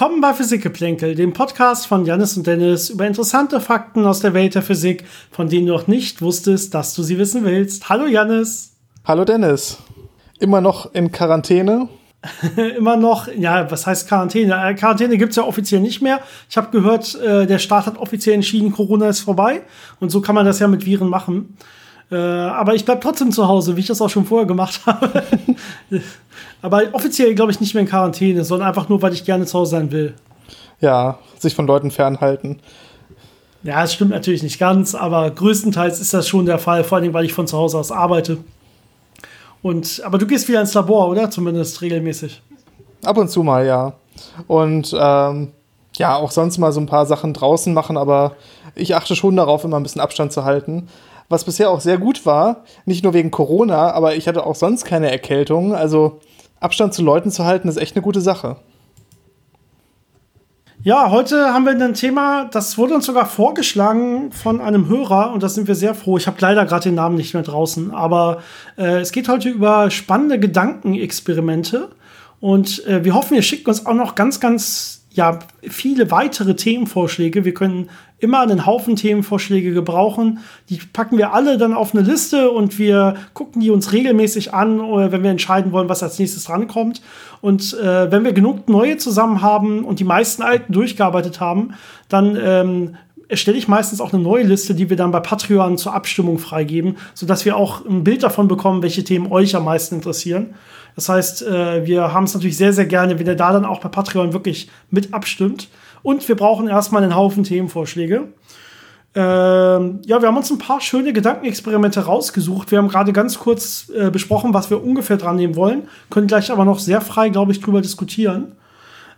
Willkommen bei Physikgeplänkel, dem Podcast von Janis und Dennis über interessante Fakten aus der Welt der Physik, von denen du noch nicht wusstest, dass du sie wissen willst. Hallo Janis. Hallo Dennis. Immer noch in Quarantäne? Immer noch, ja, was heißt Quarantäne? Äh, Quarantäne gibt es ja offiziell nicht mehr. Ich habe gehört, äh, der Staat hat offiziell entschieden, Corona ist vorbei. Und so kann man das ja mit Viren machen. Äh, aber ich bleibe trotzdem zu Hause, wie ich das auch schon vorher gemacht habe. aber offiziell, glaube ich, nicht mehr in Quarantäne, sondern einfach nur, weil ich gerne zu Hause sein will. Ja, sich von Leuten fernhalten. Ja, es stimmt natürlich nicht ganz, aber größtenteils ist das schon der Fall, vor allem, weil ich von zu Hause aus arbeite. Und, aber du gehst wieder ins Labor, oder? Zumindest regelmäßig. Ab und zu mal, ja. Und ähm, ja, auch sonst mal so ein paar Sachen draußen machen, aber ich achte schon darauf, immer ein bisschen Abstand zu halten was bisher auch sehr gut war, nicht nur wegen Corona, aber ich hatte auch sonst keine Erkältung. Also Abstand zu Leuten zu halten, ist echt eine gute Sache. Ja, heute haben wir ein Thema, das wurde uns sogar vorgeschlagen von einem Hörer und da sind wir sehr froh. Ich habe leider gerade den Namen nicht mehr draußen, aber äh, es geht heute über spannende Gedankenexperimente und äh, wir hoffen, ihr schickt uns auch noch ganz, ganz ja, viele weitere Themenvorschläge. Wir können immer einen Haufen Themenvorschläge gebrauchen. Die packen wir alle dann auf eine Liste und wir gucken die uns regelmäßig an, äh, wenn wir entscheiden wollen, was als nächstes rankommt. Und äh, wenn wir genug neue zusammen haben und die meisten alten durchgearbeitet haben, dann ähm, erstelle ich meistens auch eine neue Liste, die wir dann bei Patreon zur Abstimmung freigeben, sodass wir auch ein Bild davon bekommen, welche Themen euch am meisten interessieren. Das heißt, äh, wir haben es natürlich sehr, sehr gerne, wenn ihr da dann auch bei Patreon wirklich mit abstimmt. Und wir brauchen erstmal einen Haufen Themenvorschläge. Ähm, ja, wir haben uns ein paar schöne Gedankenexperimente rausgesucht. Wir haben gerade ganz kurz äh, besprochen, was wir ungefähr dran nehmen wollen, können gleich aber noch sehr frei, glaube ich, drüber diskutieren.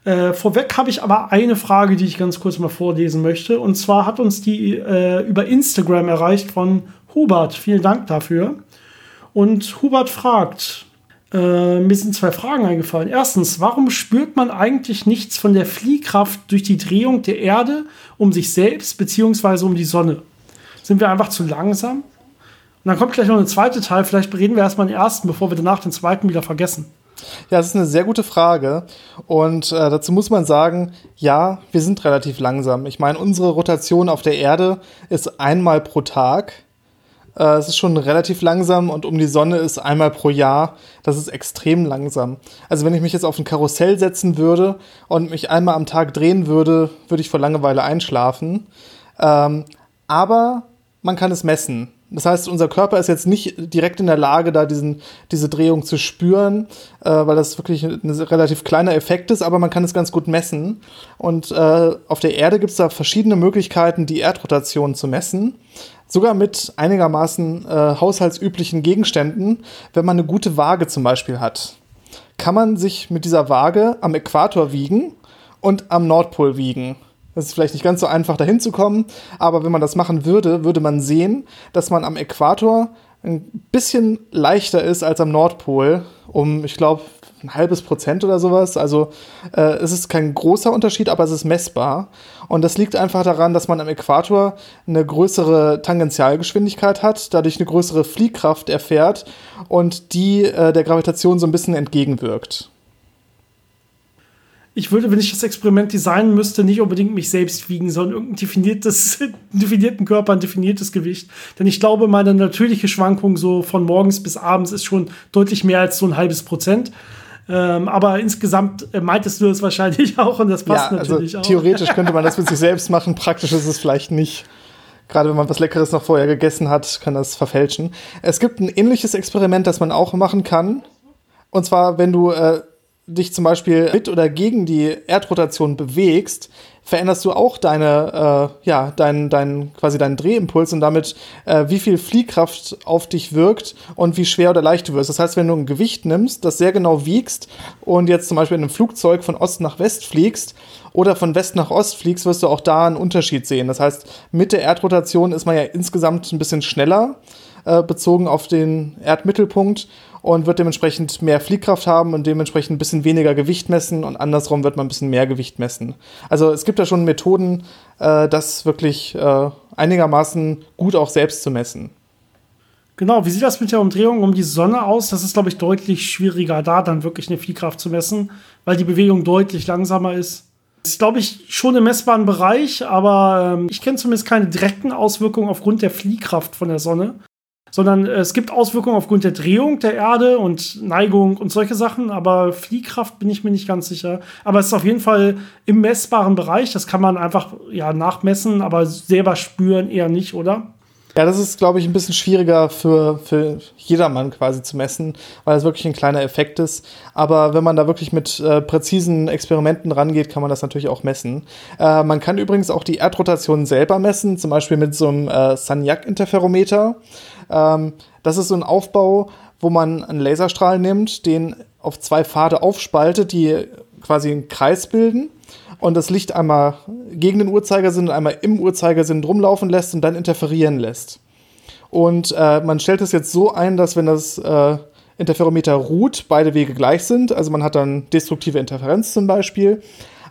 Äh, vorweg habe ich aber eine Frage, die ich ganz kurz mal vorlesen möchte. Und zwar hat uns die äh, über Instagram erreicht von Hubert. Vielen Dank dafür. Und Hubert fragt, äh, mir sind zwei Fragen eingefallen. Erstens, warum spürt man eigentlich nichts von der Fliehkraft durch die Drehung der Erde um sich selbst bzw. um die Sonne? Sind wir einfach zu langsam? Und dann kommt gleich noch ein zweiter Teil. Vielleicht reden wir erstmal den ersten, bevor wir danach den zweiten wieder vergessen. Ja, das ist eine sehr gute Frage. Und äh, dazu muss man sagen, ja, wir sind relativ langsam. Ich meine, unsere Rotation auf der Erde ist einmal pro Tag. Äh, es ist schon relativ langsam und um die Sonne ist einmal pro Jahr. Das ist extrem langsam. Also wenn ich mich jetzt auf ein Karussell setzen würde und mich einmal am Tag drehen würde, würde ich vor Langeweile einschlafen. Ähm, aber man kann es messen. Das heißt, unser Körper ist jetzt nicht direkt in der Lage, da diesen, diese Drehung zu spüren, äh, weil das wirklich ein relativ kleiner Effekt ist, aber man kann es ganz gut messen. Und äh, auf der Erde gibt es da verschiedene Möglichkeiten, die Erdrotation zu messen. Sogar mit einigermaßen äh, haushaltsüblichen Gegenständen, wenn man eine gute Waage zum Beispiel hat. Kann man sich mit dieser Waage am Äquator wiegen und am Nordpol wiegen. Das ist vielleicht nicht ganz so einfach dahin zu kommen, aber wenn man das machen würde, würde man sehen, dass man am Äquator ein bisschen leichter ist als am Nordpol, um, ich glaube, ein halbes Prozent oder sowas. Also äh, es ist kein großer Unterschied, aber es ist messbar. Und das liegt einfach daran, dass man am Äquator eine größere Tangentialgeschwindigkeit hat, dadurch eine größere Fliehkraft erfährt und die äh, der Gravitation so ein bisschen entgegenwirkt ich würde, wenn ich das Experiment designen müsste, nicht unbedingt mich selbst wiegen, sondern irgendein definiertes, definierten Körper, ein definiertes Gewicht. Denn ich glaube, meine natürliche Schwankung so von morgens bis abends ist schon deutlich mehr als so ein halbes Prozent. Ähm, aber insgesamt äh, meintest du es wahrscheinlich auch und das passt ja, also natürlich auch. Theoretisch könnte man das mit sich selbst machen, praktisch ist es vielleicht nicht. Gerade wenn man was Leckeres noch vorher gegessen hat, kann das verfälschen. Es gibt ein ähnliches Experiment, das man auch machen kann. Und zwar, wenn du äh, dich zum Beispiel mit oder gegen die Erdrotation bewegst, veränderst du auch deine, äh, ja, dein, dein, quasi deinen Drehimpuls und damit, äh, wie viel Fliehkraft auf dich wirkt und wie schwer oder leicht du wirst. Das heißt, wenn du ein Gewicht nimmst, das sehr genau wiegst und jetzt zum Beispiel in einem Flugzeug von Ost nach West fliegst oder von West nach Ost fliegst, wirst du auch da einen Unterschied sehen. Das heißt, mit der Erdrotation ist man ja insgesamt ein bisschen schneller äh, bezogen auf den Erdmittelpunkt und wird dementsprechend mehr Fliehkraft haben und dementsprechend ein bisschen weniger Gewicht messen und andersrum wird man ein bisschen mehr Gewicht messen. Also es gibt da schon Methoden, äh, das wirklich äh, einigermaßen gut auch selbst zu messen. Genau, wie sieht das mit der Umdrehung um die Sonne aus? Das ist, glaube ich, deutlich schwieriger, da dann wirklich eine Fliehkraft zu messen, weil die Bewegung deutlich langsamer ist. Das ist, glaube ich, schon im messbaren Bereich, aber ähm, ich kenne zumindest keine direkten Auswirkungen aufgrund der Fliehkraft von der Sonne sondern es gibt Auswirkungen aufgrund der Drehung der Erde und Neigung und solche Sachen, aber Fliehkraft bin ich mir nicht ganz sicher. Aber es ist auf jeden Fall im messbaren Bereich, das kann man einfach ja nachmessen, aber selber spüren eher nicht, oder? Ja, das ist, glaube ich, ein bisschen schwieriger für, für jedermann quasi zu messen, weil es wirklich ein kleiner Effekt ist. Aber wenn man da wirklich mit äh, präzisen Experimenten rangeht, kann man das natürlich auch messen. Äh, man kann übrigens auch die Erdrotation selber messen, zum Beispiel mit so einem äh, Sagnac-Interferometer. Ähm, das ist so ein Aufbau, wo man einen Laserstrahl nimmt, den auf zwei Pfade aufspaltet, die quasi einen Kreis bilden und das Licht einmal gegen den Uhrzeigersinn und einmal im Uhrzeigersinn rumlaufen lässt und dann interferieren lässt. Und äh, man stellt es jetzt so ein, dass wenn das äh, Interferometer ruht, beide Wege gleich sind. Also man hat dann destruktive Interferenz zum Beispiel.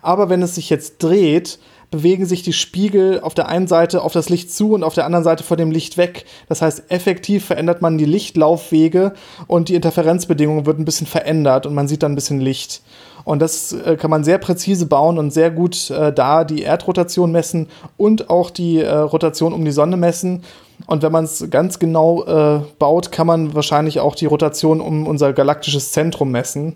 Aber wenn es sich jetzt dreht, bewegen sich die Spiegel auf der einen Seite auf das Licht zu und auf der anderen Seite von dem Licht weg. Das heißt, effektiv verändert man die Lichtlaufwege und die Interferenzbedingungen wird ein bisschen verändert und man sieht dann ein bisschen Licht. Und das äh, kann man sehr präzise bauen und sehr gut äh, da die Erdrotation messen und auch die äh, Rotation um die Sonne messen. Und wenn man es ganz genau äh, baut, kann man wahrscheinlich auch die Rotation um unser galaktisches Zentrum messen.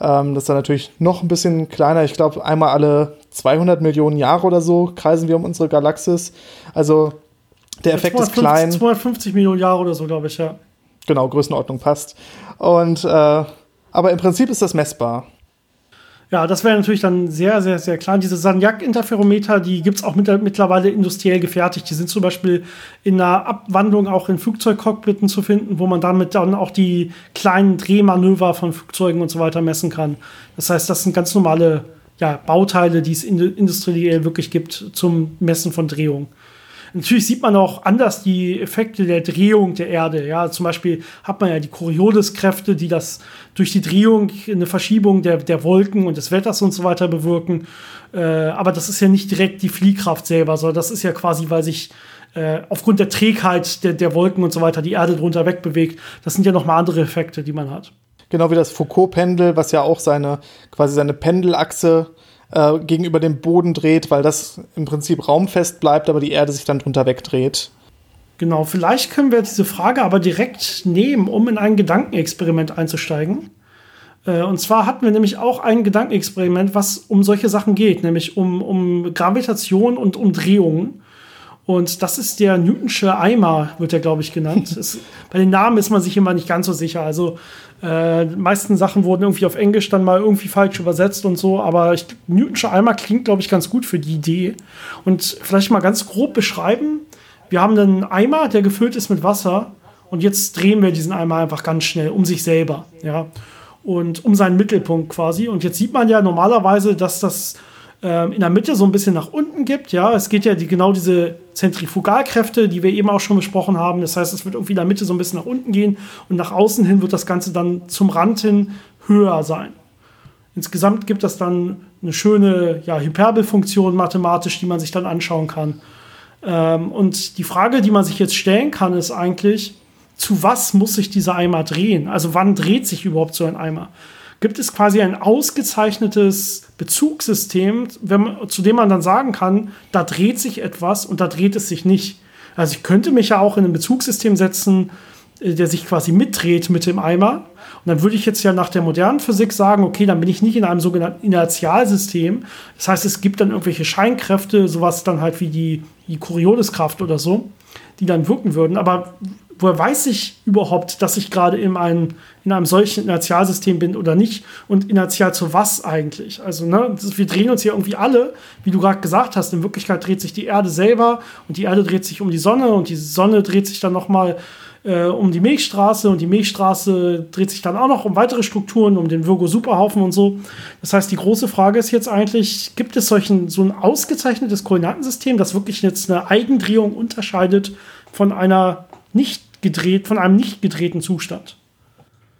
Ähm, das ist dann natürlich noch ein bisschen kleiner. Ich glaube, einmal alle 200 Millionen Jahre oder so kreisen wir um unsere Galaxis. Also der Effekt 250, ist klein. 250 Millionen Jahre oder so, glaube ich, ja. Genau, Größenordnung passt. Und äh, aber im Prinzip ist das messbar. Ja, das wäre natürlich dann sehr, sehr, sehr klein. Diese Sagnac-Interferometer, die gibt es auch mit, mittlerweile industriell gefertigt. Die sind zum Beispiel in einer Abwandlung auch in Flugzeugcockpiten zu finden, wo man damit dann auch die kleinen Drehmanöver von Flugzeugen und so weiter messen kann. Das heißt, das sind ganz normale ja, Bauteile, die es industriell wirklich gibt zum Messen von Drehung. Natürlich sieht man auch anders die Effekte der Drehung der Erde. Ja, zum Beispiel hat man ja die Coriolis-Kräfte, die das durch die Drehung eine Verschiebung der, der Wolken und des Wetters und so weiter bewirken. Äh, aber das ist ja nicht direkt die Fliehkraft selber, sondern das ist ja quasi, weil sich äh, aufgrund der Trägheit der, der Wolken und so weiter die Erde drunter wegbewegt. Das sind ja nochmal andere Effekte, die man hat. Genau wie das Foucault-Pendel, was ja auch seine quasi seine Pendelachse äh, gegenüber dem Boden dreht, weil das im Prinzip raumfest bleibt, aber die Erde sich dann drunter wegdreht. Genau, vielleicht können wir diese Frage aber direkt nehmen, um in ein Gedankenexperiment einzusteigen. Äh, und zwar hatten wir nämlich auch ein Gedankenexperiment, was um solche Sachen geht, nämlich um, um Gravitation und Umdrehungen. Und das ist der Newtonsche Eimer, wird er, glaube ich, genannt. es, bei den Namen ist man sich immer nicht ganz so sicher. Also äh, die meisten Sachen wurden irgendwie auf Englisch dann mal irgendwie falsch übersetzt und so, aber ich, Newtonsche Eimer klingt, glaube ich, ganz gut für die Idee. Und vielleicht mal ganz grob beschreiben. Wir haben einen Eimer, der gefüllt ist mit Wasser und jetzt drehen wir diesen Eimer einfach ganz schnell um sich selber, ja. Und um seinen Mittelpunkt quasi. Und jetzt sieht man ja normalerweise, dass das ähm, in der Mitte so ein bisschen nach unten gibt. Ja, es geht ja die, genau diese Zentrifugalkräfte, die wir eben auch schon besprochen haben. Das heißt, es wird irgendwie in der Mitte so ein bisschen nach unten gehen und nach außen hin wird das Ganze dann zum Rand hin höher sein. Insgesamt gibt es dann eine schöne ja, Hyperbelfunktion mathematisch, die man sich dann anschauen kann. Ähm, und die Frage, die man sich jetzt stellen kann, ist eigentlich, zu was muss sich dieser Eimer drehen? Also wann dreht sich überhaupt so ein Eimer? Gibt es quasi ein ausgezeichnetes Bezugssystem, man, zu dem man dann sagen kann, da dreht sich etwas und da dreht es sich nicht. Also ich könnte mich ja auch in ein Bezugssystem setzen, äh, der sich quasi mitdreht mit dem Eimer. Und dann würde ich jetzt ja nach der modernen Physik sagen, okay, dann bin ich nicht in einem sogenannten Inertialsystem. Das heißt, es gibt dann irgendwelche Scheinkräfte, sowas dann halt wie die, die Corioliskraft oder so, die dann wirken würden. Aber woher weiß ich überhaupt, dass ich gerade in einem, in einem solchen Inertialsystem bin oder nicht? Und inertial zu was eigentlich? Also, ne, das, wir drehen uns hier irgendwie alle, wie du gerade gesagt hast. In Wirklichkeit dreht sich die Erde selber und die Erde dreht sich um die Sonne und die Sonne dreht sich dann nochmal äh, um die Milchstraße und die Milchstraße dreht sich dann auch noch um weitere Strukturen, um den Virgo-Superhaufen und so. Das heißt, die große Frage ist jetzt eigentlich, gibt es solchen, so ein ausgezeichnetes Koordinatensystem, das wirklich jetzt eine Eigendrehung unterscheidet von einer nicht gedreht, von einem nicht gedrehten Zustand.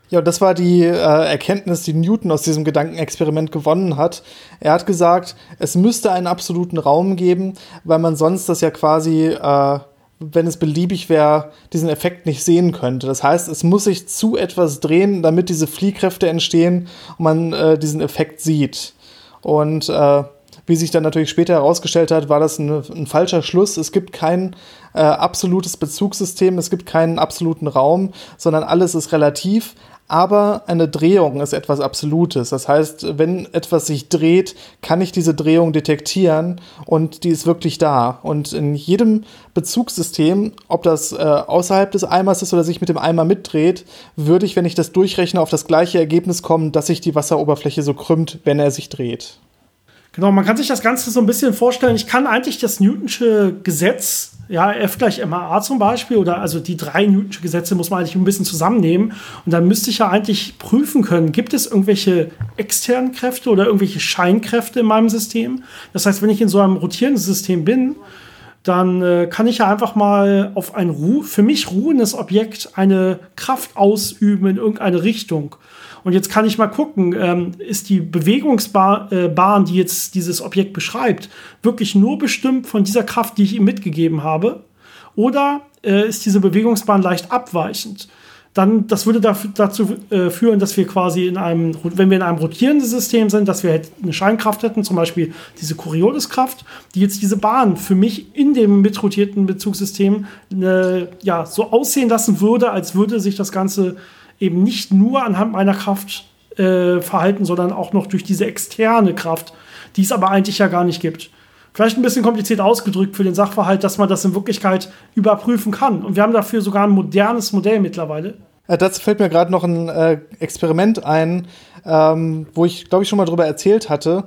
Ja, das war die äh, Erkenntnis, die Newton aus diesem Gedankenexperiment gewonnen hat. Er hat gesagt, es müsste einen absoluten Raum geben, weil man sonst das ja quasi, äh, wenn es beliebig wäre, diesen Effekt nicht sehen könnte. Das heißt, es muss sich zu etwas drehen, damit diese Fliehkräfte entstehen und man äh, diesen Effekt sieht. Und äh, wie sich dann natürlich später herausgestellt hat, war das ein, ein falscher Schluss. Es gibt kein äh, absolutes Bezugssystem, es gibt keinen absoluten Raum, sondern alles ist relativ. Aber eine Drehung ist etwas Absolutes. Das heißt, wenn etwas sich dreht, kann ich diese Drehung detektieren und die ist wirklich da. Und in jedem Bezugssystem, ob das äh, außerhalb des Eimers ist oder sich mit dem Eimer mitdreht, würde ich, wenn ich das durchrechne, auf das gleiche Ergebnis kommen, dass sich die Wasseroberfläche so krümmt, wenn er sich dreht. Genau, man kann sich das Ganze so ein bisschen vorstellen. Ich kann eigentlich das Newtonsche Gesetz, ja, F gleich MAA zum Beispiel, oder also die drei Newtonsche Gesetze muss man eigentlich ein bisschen zusammennehmen. Und dann müsste ich ja eigentlich prüfen können, gibt es irgendwelche externen Kräfte oder irgendwelche Scheinkräfte in meinem System? Das heißt, wenn ich in so einem rotierenden System bin, dann äh, kann ich ja einfach mal auf ein Ruh für mich ruhendes Objekt eine Kraft ausüben in irgendeine Richtung. Und jetzt kann ich mal gucken, ähm, ist die Bewegungsbahn, äh, die jetzt dieses Objekt beschreibt, wirklich nur bestimmt von dieser Kraft, die ich ihm mitgegeben habe? Oder äh, ist diese Bewegungsbahn leicht abweichend? Dann, das würde dafür, dazu äh, führen, dass wir quasi in einem, wenn wir in einem rotierenden System sind, dass wir halt eine Scheinkraft hätten, zum Beispiel diese Corioliskraft, die jetzt diese Bahn für mich in dem mitrotierten Bezugssystem äh, ja, so aussehen lassen würde, als würde sich das Ganze eben nicht nur anhand meiner Kraft äh, verhalten, sondern auch noch durch diese externe Kraft, die es aber eigentlich ja gar nicht gibt. Vielleicht ein bisschen kompliziert ausgedrückt für den Sachverhalt, dass man das in Wirklichkeit überprüfen kann. Und wir haben dafür sogar ein modernes Modell mittlerweile. Äh, dazu fällt mir gerade noch ein äh, Experiment ein, ähm, wo ich, glaube ich, schon mal drüber erzählt hatte.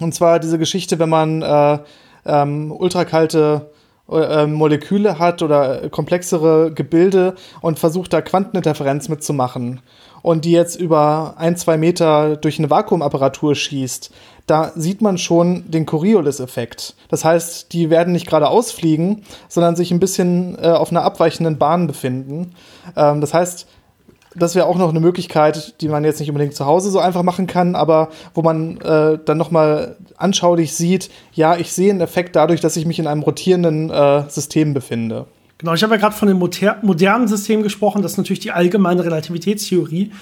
Und zwar diese Geschichte, wenn man äh, ähm, ultrakalte äh, Moleküle hat oder komplexere Gebilde und versucht da Quanteninterferenz mitzumachen und die jetzt über ein, zwei Meter durch eine Vakuumapparatur schießt, da sieht man schon den Coriolis-Effekt. Das heißt, die werden nicht gerade ausfliegen, sondern sich ein bisschen äh, auf einer abweichenden Bahn befinden. Ähm, das heißt, das wäre auch noch eine Möglichkeit, die man jetzt nicht unbedingt zu Hause so einfach machen kann, aber wo man äh, dann noch mal anschaulich sieht, ja, ich sehe einen Effekt dadurch, dass ich mich in einem rotierenden äh, System befinde. Genau, ich habe ja gerade von dem modernen System gesprochen, das ist natürlich die allgemeine Relativitätstheorie.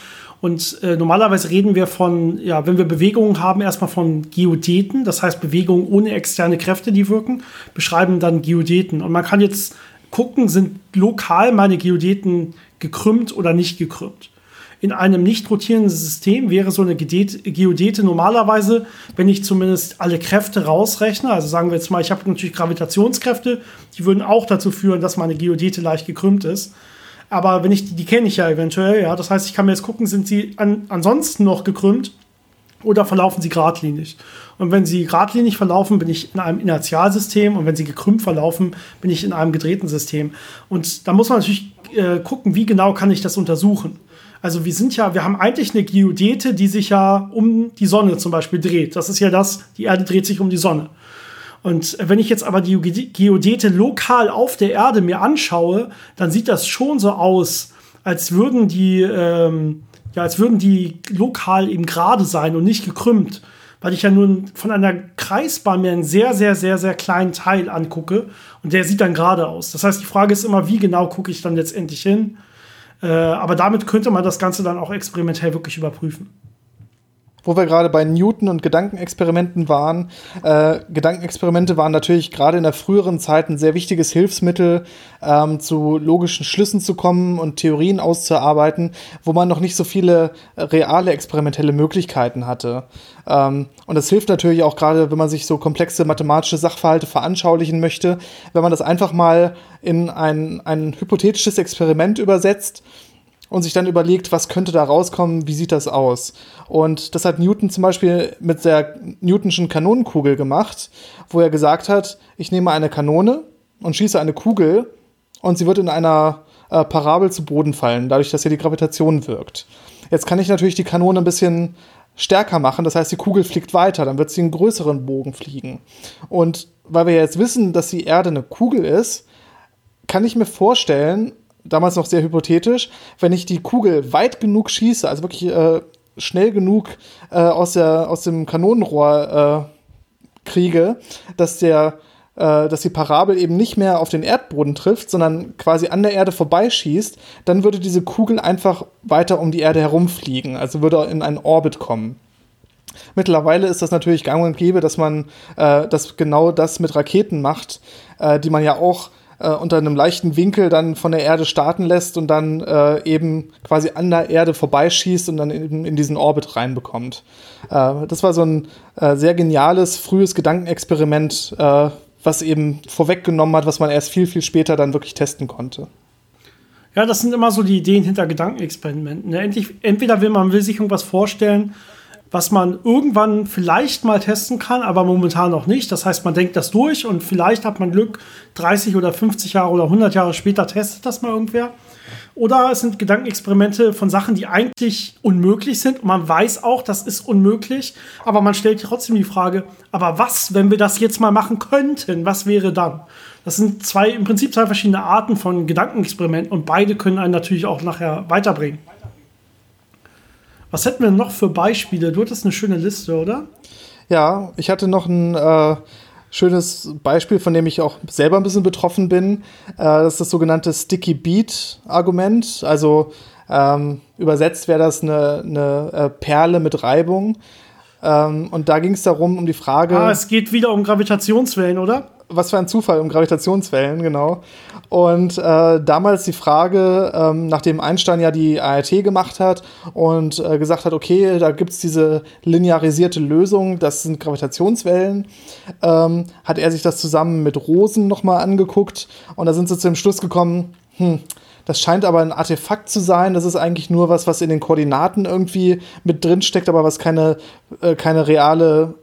Und äh, normalerweise reden wir von, ja, wenn wir Bewegungen haben, erstmal von Geodeten, das heißt Bewegungen ohne externe Kräfte, die wirken, beschreiben dann Geodeten. Und man kann jetzt gucken, sind lokal meine Geodeten gekrümmt oder nicht gekrümmt. In einem nicht rotierenden System wäre so eine Geodete normalerweise, wenn ich zumindest alle Kräfte rausrechne, also sagen wir jetzt mal, ich habe natürlich Gravitationskräfte, die würden auch dazu führen, dass meine Geodete leicht gekrümmt ist. Aber wenn ich die, die kenne ich ja eventuell, ja. Das heißt, ich kann mir jetzt gucken, sind sie an, ansonsten noch gekrümmt oder verlaufen sie geradlinig. Und wenn sie geradlinig verlaufen, bin ich in einem Inertialsystem und wenn sie gekrümmt verlaufen, bin ich in einem gedrehten System. Und da muss man natürlich äh, gucken, wie genau kann ich das untersuchen. Also wir sind ja, wir haben eigentlich eine Geodete, die sich ja um die Sonne zum Beispiel dreht. Das ist ja das, die Erde dreht sich um die Sonne. Und wenn ich jetzt aber die Geodete lokal auf der Erde mir anschaue, dann sieht das schon so aus, als würden die, ähm, ja, als würden die lokal eben gerade sein und nicht gekrümmt weil ich ja nun von einer Kreisbahn mir einen sehr, sehr, sehr, sehr kleinen Teil angucke und der sieht dann gerade aus. Das heißt, die Frage ist immer, wie genau gucke ich dann letztendlich hin? Äh, aber damit könnte man das Ganze dann auch experimentell wirklich überprüfen. Wo wir gerade bei Newton und Gedankenexperimenten waren. Äh, Gedankenexperimente waren natürlich gerade in der früheren Zeit ein sehr wichtiges Hilfsmittel, ähm, zu logischen Schlüssen zu kommen und Theorien auszuarbeiten, wo man noch nicht so viele reale experimentelle Möglichkeiten hatte. Ähm, und das hilft natürlich auch gerade, wenn man sich so komplexe mathematische Sachverhalte veranschaulichen möchte, wenn man das einfach mal in ein, ein hypothetisches Experiment übersetzt und sich dann überlegt, was könnte da rauskommen, wie sieht das aus. Und das hat Newton zum Beispiel mit der Newtonschen Kanonenkugel gemacht, wo er gesagt hat, ich nehme eine Kanone und schieße eine Kugel und sie wird in einer äh, Parabel zu Boden fallen, dadurch, dass hier die Gravitation wirkt. Jetzt kann ich natürlich die Kanone ein bisschen stärker machen, das heißt, die Kugel fliegt weiter, dann wird sie einen größeren Bogen fliegen. Und weil wir jetzt wissen, dass die Erde eine Kugel ist, kann ich mir vorstellen, damals noch sehr hypothetisch, wenn ich die Kugel weit genug schieße, also wirklich äh, schnell genug äh, aus, der, aus dem Kanonenrohr äh, kriege, dass der äh, dass die Parabel eben nicht mehr auf den Erdboden trifft, sondern quasi an der Erde vorbeischießt, dann würde diese Kugel einfach weiter um die Erde herumfliegen, also würde in einen Orbit kommen. Mittlerweile ist das natürlich gang und gäbe, dass man äh, das genau das mit Raketen macht, äh, die man ja auch äh, unter einem leichten Winkel dann von der Erde starten lässt und dann äh, eben quasi an der Erde vorbeischießt und dann in, in diesen Orbit reinbekommt. Äh, das war so ein äh, sehr geniales, frühes Gedankenexperiment, äh, was eben vorweggenommen hat, was man erst viel, viel später dann wirklich testen konnte. Ja, das sind immer so die Ideen hinter Gedankenexperimenten. Ne? Entweder will man will sich irgendwas vorstellen, was man irgendwann vielleicht mal testen kann, aber momentan noch nicht. Das heißt, man denkt das durch und vielleicht hat man Glück, 30 oder 50 Jahre oder 100 Jahre später testet das mal irgendwer. Oder es sind Gedankenexperimente von Sachen, die eigentlich unmöglich sind. Und man weiß auch, das ist unmöglich. Aber man stellt trotzdem die Frage, aber was, wenn wir das jetzt mal machen könnten? Was wäre dann? Das sind zwei, im Prinzip zwei verschiedene Arten von Gedankenexperimenten und beide können einen natürlich auch nachher weiterbringen. Was hätten wir noch für Beispiele? Du hattest eine schöne Liste, oder? Ja, ich hatte noch ein äh, schönes Beispiel, von dem ich auch selber ein bisschen betroffen bin. Äh, das ist das sogenannte Sticky Beat Argument. Also ähm, übersetzt wäre das eine, eine äh, Perle mit Reibung. Ähm, und da ging es darum, um die Frage. Ah, es geht wieder um Gravitationswellen, oder? Was für ein Zufall um Gravitationswellen, genau. Und äh, damals die Frage, ähm, nachdem Einstein ja die ART gemacht hat und äh, gesagt hat, okay, da gibt es diese linearisierte Lösung, das sind Gravitationswellen, ähm, hat er sich das zusammen mit Rosen nochmal angeguckt und da sind sie zu dem Schluss gekommen, hm, das scheint aber ein Artefakt zu sein. Das ist eigentlich nur was, was in den Koordinaten irgendwie mit drin steckt, aber was keine, äh, keine reale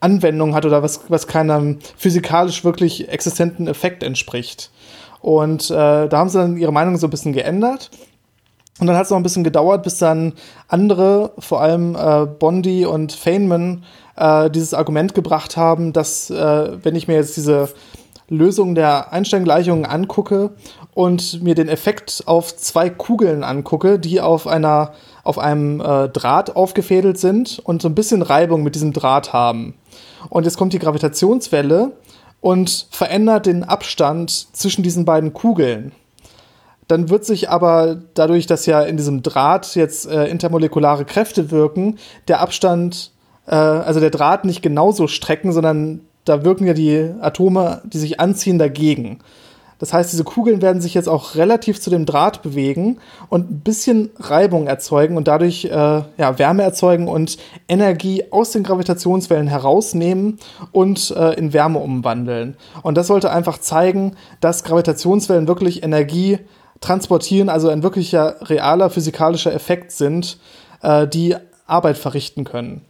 Anwendung hat oder was, was keinem physikalisch wirklich existenten Effekt entspricht. Und äh, da haben sie dann ihre Meinung so ein bisschen geändert. Und dann hat es noch ein bisschen gedauert, bis dann andere, vor allem äh, Bondi und Feynman, äh, dieses Argument gebracht haben, dass, äh, wenn ich mir jetzt diese Lösung der Einstein-Gleichungen angucke und mir den Effekt auf zwei Kugeln angucke, die auf einer auf einem äh, Draht aufgefädelt sind und so ein bisschen Reibung mit diesem Draht haben. Und jetzt kommt die Gravitationswelle und verändert den Abstand zwischen diesen beiden Kugeln. Dann wird sich aber dadurch, dass ja in diesem Draht jetzt äh, intermolekulare Kräfte wirken, der Abstand, äh, also der Draht nicht genauso strecken, sondern da wirken ja die Atome, die sich anziehen, dagegen. Das heißt, diese Kugeln werden sich jetzt auch relativ zu dem Draht bewegen und ein bisschen Reibung erzeugen und dadurch äh, ja, Wärme erzeugen und Energie aus den Gravitationswellen herausnehmen und äh, in Wärme umwandeln. Und das sollte einfach zeigen, dass Gravitationswellen wirklich Energie transportieren, also ein wirklicher realer physikalischer Effekt sind, äh, die Arbeit verrichten können.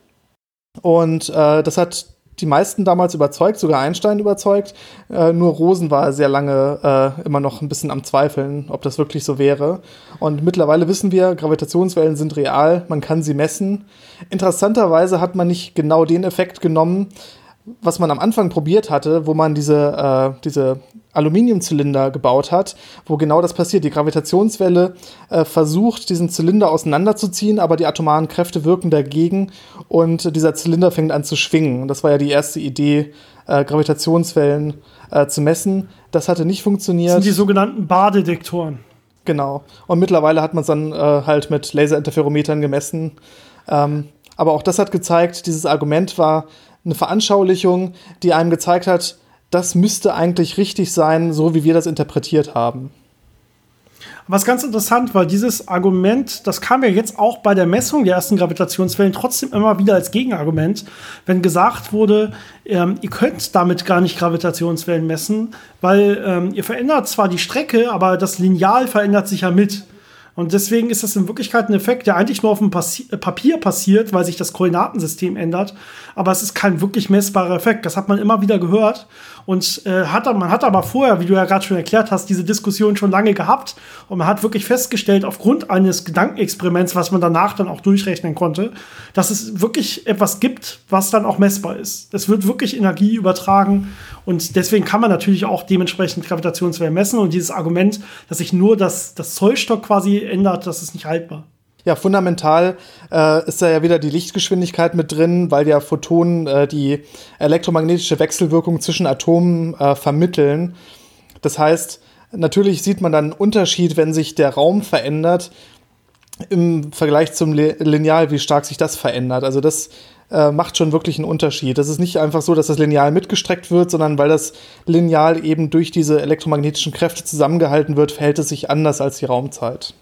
Und äh, das hat die meisten damals überzeugt, sogar Einstein überzeugt. Äh, nur Rosen war sehr lange äh, immer noch ein bisschen am Zweifeln, ob das wirklich so wäre. Und mittlerweile wissen wir, Gravitationswellen sind real, man kann sie messen. Interessanterweise hat man nicht genau den Effekt genommen, was man am Anfang probiert hatte, wo man diese, äh, diese Aluminiumzylinder gebaut hat, wo genau das passiert. Die Gravitationswelle äh, versucht, diesen Zylinder auseinanderzuziehen, aber die atomaren Kräfte wirken dagegen und dieser Zylinder fängt an zu schwingen. das war ja die erste Idee, äh, Gravitationswellen äh, zu messen. Das hatte nicht funktioniert. Das sind die sogenannten Bardetektoren. Genau. Und mittlerweile hat man es dann äh, halt mit Laserinterferometern gemessen. Ähm, Aber auch das hat gezeigt, dieses Argument war eine Veranschaulichung, die einem gezeigt hat, das müsste eigentlich richtig sein, so wie wir das interpretiert haben. Was ganz interessant, weil dieses Argument, das kam ja jetzt auch bei der Messung der ersten Gravitationswellen trotzdem immer wieder als Gegenargument, wenn gesagt wurde, ähm, ihr könnt damit gar nicht Gravitationswellen messen, weil ähm, ihr verändert zwar die Strecke, aber das Lineal verändert sich ja mit. Und deswegen ist das in Wirklichkeit ein Effekt, der eigentlich nur auf dem Passi Papier passiert, weil sich das Koordinatensystem ändert. Aber es ist kein wirklich messbarer Effekt. Das hat man immer wieder gehört. Und äh, hat, man hat aber vorher, wie du ja gerade schon erklärt hast, diese Diskussion schon lange gehabt. Und man hat wirklich festgestellt, aufgrund eines Gedankenexperiments, was man danach dann auch durchrechnen konnte, dass es wirklich etwas gibt, was dann auch messbar ist. Es wird wirklich Energie übertragen. Und deswegen kann man natürlich auch dementsprechend Gravitationswellen messen. Und dieses Argument, dass sich nur das, das Zollstock quasi ändert, das ist nicht haltbar. Ja, fundamental äh, ist da ja wieder die Lichtgeschwindigkeit mit drin, weil ja Photonen äh, die elektromagnetische Wechselwirkung zwischen Atomen äh, vermitteln. Das heißt, natürlich sieht man dann einen Unterschied, wenn sich der Raum verändert im Vergleich zum Lineal, wie stark sich das verändert. Also das äh, macht schon wirklich einen Unterschied. Das ist nicht einfach so, dass das Lineal mitgestreckt wird, sondern weil das Lineal eben durch diese elektromagnetischen Kräfte zusammengehalten wird, verhält es sich anders als die Raumzeit.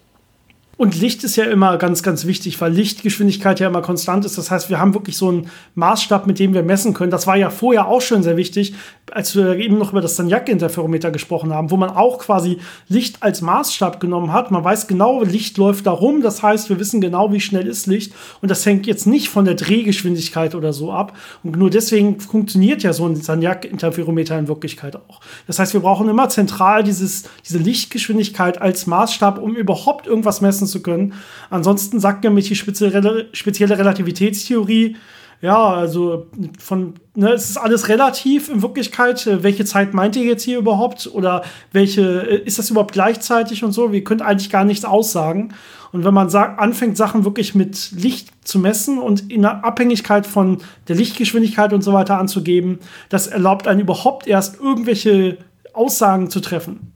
Und Licht ist ja immer ganz, ganz wichtig, weil Lichtgeschwindigkeit ja immer konstant ist. Das heißt, wir haben wirklich so einen Maßstab, mit dem wir messen können. Das war ja vorher auch schon sehr wichtig, als wir eben noch über das Sagnac-Interferometer gesprochen haben, wo man auch quasi Licht als Maßstab genommen hat. Man weiß genau, Licht läuft da rum. Das heißt, wir wissen genau, wie schnell ist Licht. Und das hängt jetzt nicht von der Drehgeschwindigkeit oder so ab. Und nur deswegen funktioniert ja so ein Sagnac-Interferometer in Wirklichkeit auch. Das heißt, wir brauchen immer zentral dieses, diese Lichtgeschwindigkeit als Maßstab, um überhaupt irgendwas messen zu können. Ansonsten sagt nämlich die spezielle, spezielle Relativitätstheorie, ja, also von, ne, es ist alles relativ in Wirklichkeit. Welche Zeit meint ihr jetzt hier überhaupt? Oder welche, ist das überhaupt gleichzeitig und so? Wir können eigentlich gar nichts aussagen. Und wenn man sagt, anfängt, Sachen wirklich mit Licht zu messen und in Abhängigkeit von der Lichtgeschwindigkeit und so weiter anzugeben, das erlaubt einen überhaupt erst irgendwelche Aussagen zu treffen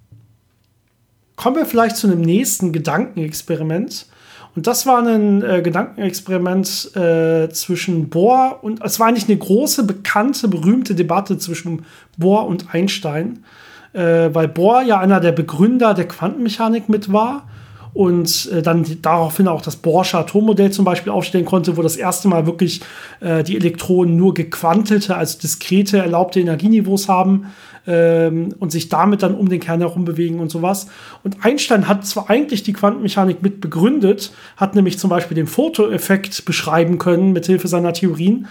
kommen wir vielleicht zu einem nächsten Gedankenexperiment. Und das war ein äh, Gedankenexperiment äh, zwischen Bohr und es war eigentlich eine große, bekannte, berühmte Debatte zwischen Bohr und Einstein, äh, weil Bohr ja einer der Begründer der Quantenmechanik mit war und äh, dann daraufhin auch das Bohrsche Atommodell zum Beispiel aufstellen konnte, wo das erste Mal wirklich äh, die Elektronen nur gequantelte, also diskrete, erlaubte Energieniveaus haben ähm, und sich damit dann um den Kern herum bewegen und sowas. Und Einstein hat zwar eigentlich die Quantenmechanik mit begründet, hat nämlich zum Beispiel den Fotoeffekt beschreiben können mit Hilfe seiner Theorien.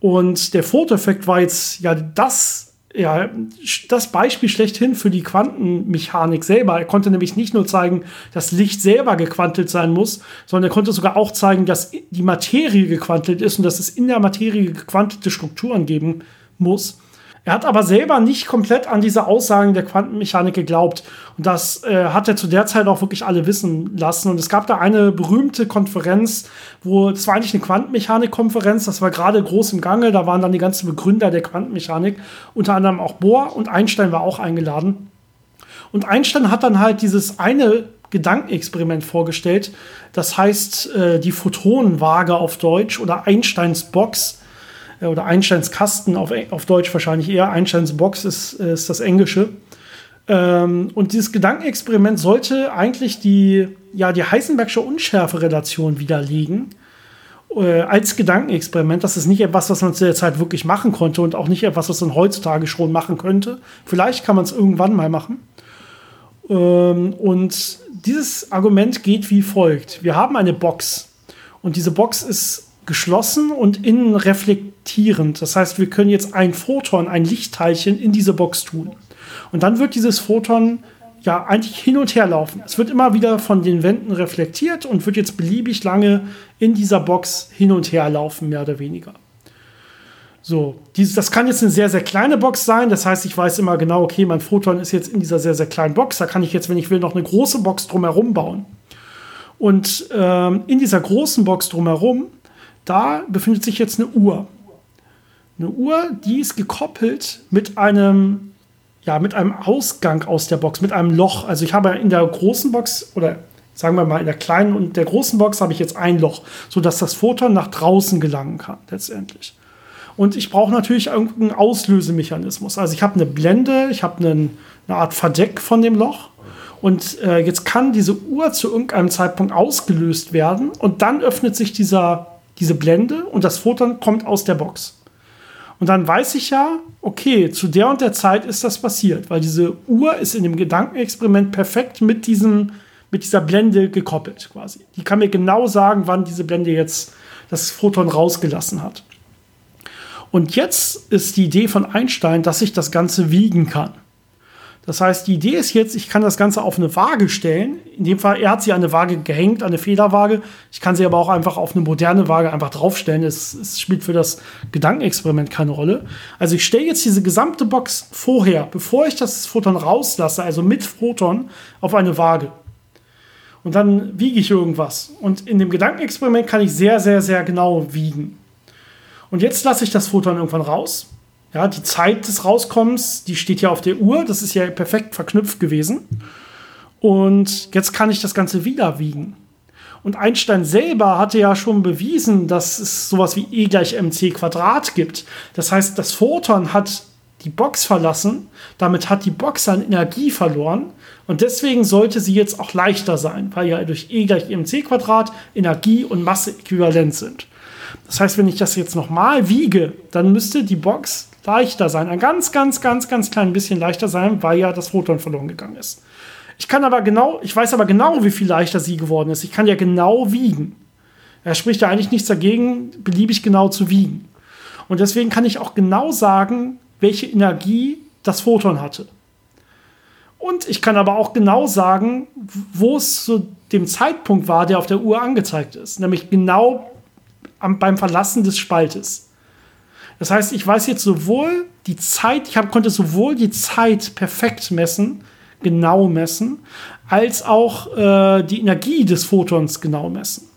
Und der Fotoeffekt war jetzt ja das ja, das Beispiel schlechthin für die Quantenmechanik selber. Er konnte nämlich nicht nur zeigen, dass Licht selber gequantelt sein muss, sondern er konnte sogar auch zeigen, dass die Materie gequantelt ist und dass es in der Materie gequantelte Strukturen geben muss. Er hat aber selber nicht komplett an diese Aussagen der Quantenmechanik geglaubt. Und das äh, hat er zu der Zeit auch wirklich alle wissen lassen. Und es gab da eine berühmte Konferenz, wo, es war eigentlich eine Quantenmechanik-Konferenz, das war gerade groß im Gange, da waren dann die ganzen Begründer der Quantenmechanik, unter anderem auch Bohr und Einstein war auch eingeladen. Und Einstein hat dann halt dieses eine Gedankenexperiment vorgestellt, das heißt äh, die Photonenwaage auf Deutsch oder Einsteins Box oder Einsteins Kasten auf, auf Deutsch wahrscheinlich eher. Einsteins Box ist, ist das Englische. Ähm, und dieses Gedankenexperiment sollte eigentlich die, ja, die Heisenbergsche Unschärferelation widerlegen. Äh, als Gedankenexperiment. Das ist nicht etwas, was man zu der Zeit wirklich machen konnte und auch nicht etwas, was man heutzutage schon machen könnte. Vielleicht kann man es irgendwann mal machen. Ähm, und dieses Argument geht wie folgt. Wir haben eine Box. Und diese Box ist geschlossen und innen reflektierend. Das heißt, wir können jetzt ein Photon, ein Lichtteilchen in diese Box tun. Und dann wird dieses Photon ja eigentlich hin und her laufen. Es wird immer wieder von den Wänden reflektiert und wird jetzt beliebig lange in dieser Box hin und her laufen, mehr oder weniger. So, dieses, das kann jetzt eine sehr, sehr kleine Box sein. Das heißt, ich weiß immer genau, okay, mein Photon ist jetzt in dieser sehr, sehr kleinen Box. Da kann ich jetzt, wenn ich will, noch eine große Box drumherum bauen. Und ähm, in dieser großen Box drumherum da befindet sich jetzt eine Uhr. Eine Uhr, die ist gekoppelt mit einem, ja, mit einem Ausgang aus der Box, mit einem Loch. Also ich habe in der großen Box oder Sagen wir mal, in der kleinen und der großen Box habe ich jetzt ein Loch, sodass das Photon nach draußen gelangen kann, letztendlich. Und ich brauche natürlich irgendeinen Auslösemechanismus. Also ich habe eine Blende, ich habe eine Art Verdeck von dem Loch. Und äh, jetzt kann diese Uhr zu irgendeinem Zeitpunkt ausgelöst werden und dann öffnet sich dieser, diese Blende und das Photon kommt aus der Box. Und dann weiß ich ja, okay, zu der und der Zeit ist das passiert, weil diese Uhr ist in dem Gedankenexperiment perfekt mit, diesem, mit dieser Blende gekoppelt quasi. Die kann mir genau sagen, wann diese Blende jetzt das Photon rausgelassen hat. Und jetzt ist die Idee von Einstein, dass ich das Ganze wiegen kann. Das heißt, die Idee ist jetzt, ich kann das Ganze auf eine Waage stellen. In dem Fall, er hat sie an eine Waage gehängt, an eine Federwaage. Ich kann sie aber auch einfach auf eine moderne Waage einfach draufstellen. Es, spielt für das Gedankenexperiment keine Rolle. Also ich stelle jetzt diese gesamte Box vorher, bevor ich das Photon rauslasse, also mit Photon, auf eine Waage. Und dann wiege ich irgendwas. Und in dem Gedankenexperiment kann ich sehr, sehr, sehr genau wiegen. Und jetzt lasse ich das Photon irgendwann raus ja, die Zeit des Rauskommens, die steht ja auf der Uhr. Das ist ja perfekt verknüpft gewesen. Und jetzt kann ich das Ganze wieder wiegen. Und Einstein selber hatte ja schon bewiesen, dass es sowas wie E gleich mc Quadrat gibt. Das heißt, das Photon hat die Box verlassen, damit hat die Box an Energie verloren und deswegen sollte sie jetzt auch leichter sein, weil ja durch E gleich mc Quadrat Energie und Masse äquivalent sind. Das heißt, wenn ich das jetzt nochmal wiege, dann müsste die Box leichter sein. Ein ganz, ganz, ganz, ganz klein bisschen leichter sein, weil ja das Photon verloren gegangen ist. Ich kann aber genau, ich weiß aber genau, wie viel leichter sie geworden ist. Ich kann ja genau wiegen. Er spricht ja eigentlich nichts dagegen, beliebig genau zu wiegen. Und deswegen kann ich auch genau sagen, welche Energie das Photon hatte. Und ich kann aber auch genau sagen, wo es zu dem Zeitpunkt war, der auf der Uhr angezeigt ist. Nämlich genau am, beim Verlassen des Spaltes. Das heißt, ich weiß jetzt sowohl die Zeit, ich hab, konnte sowohl die Zeit perfekt messen, genau messen, als auch äh, die Energie des Photons genau messen.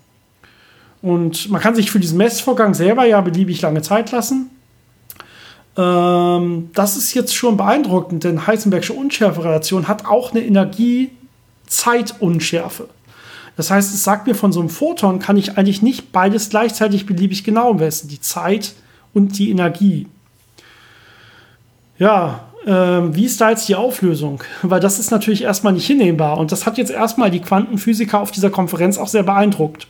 Und man kann sich für diesen Messvorgang selber ja beliebig lange Zeit lassen. Ähm, das ist jetzt schon beeindruckend, denn Heisenbergsche Unschärferelation hat auch eine Energie-Zeit-Unschärfe. Das heißt, es sagt mir, von so einem Photon kann ich eigentlich nicht beides gleichzeitig beliebig genau messen. Die Zeit und die Energie. Ja, äh, wie ist da jetzt die Auflösung? Weil das ist natürlich erstmal nicht hinnehmbar. Und das hat jetzt erstmal die Quantenphysiker auf dieser Konferenz auch sehr beeindruckt.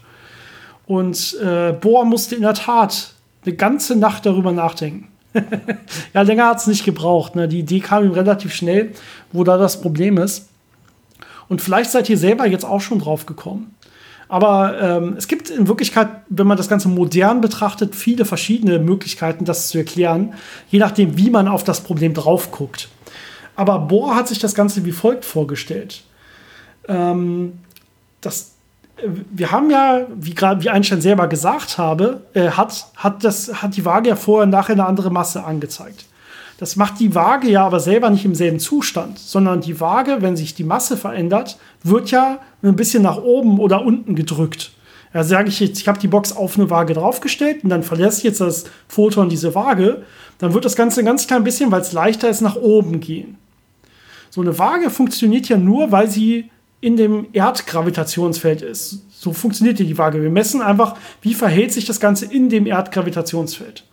Und äh, Bohr musste in der Tat eine ganze Nacht darüber nachdenken. ja, länger hat es nicht gebraucht. Ne? Die Idee kam ihm relativ schnell, wo da das Problem ist. Und vielleicht seid ihr selber jetzt auch schon drauf gekommen. Aber ähm, es gibt in Wirklichkeit, wenn man das Ganze modern betrachtet, viele verschiedene Möglichkeiten, das zu erklären, je nachdem, wie man auf das Problem drauf guckt. Aber Bohr hat sich das Ganze wie folgt vorgestellt. Ähm, das, äh, wir haben ja, wie, wie Einstein selber gesagt habe, äh, hat, hat, das, hat die Waage ja vorher und nachher eine andere Masse angezeigt. Das macht die Waage ja aber selber nicht im selben Zustand, sondern die Waage, wenn sich die Masse verändert, wird ja ein bisschen nach oben oder unten gedrückt. Ja, sage ich jetzt, ich habe die Box auf eine Waage draufgestellt und dann verlässt jetzt das Photon diese Waage, dann wird das Ganze ein ganz klein bisschen, weil es leichter ist, nach oben gehen. So eine Waage funktioniert ja nur, weil sie in dem Erdgravitationsfeld ist. So funktioniert die Waage. Wir messen einfach, wie verhält sich das Ganze in dem Erdgravitationsfeld.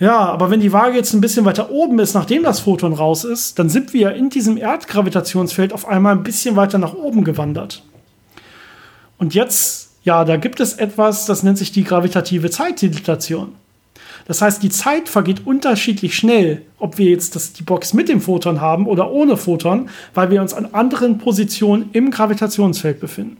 Ja, aber wenn die Waage jetzt ein bisschen weiter oben ist, nachdem das Photon raus ist, dann sind wir in diesem Erdgravitationsfeld auf einmal ein bisschen weiter nach oben gewandert. Und jetzt, ja, da gibt es etwas, das nennt sich die gravitative Zeitdilatation. Das heißt, die Zeit vergeht unterschiedlich schnell, ob wir jetzt das, die Box mit dem Photon haben oder ohne Photon, weil wir uns an anderen Positionen im Gravitationsfeld befinden.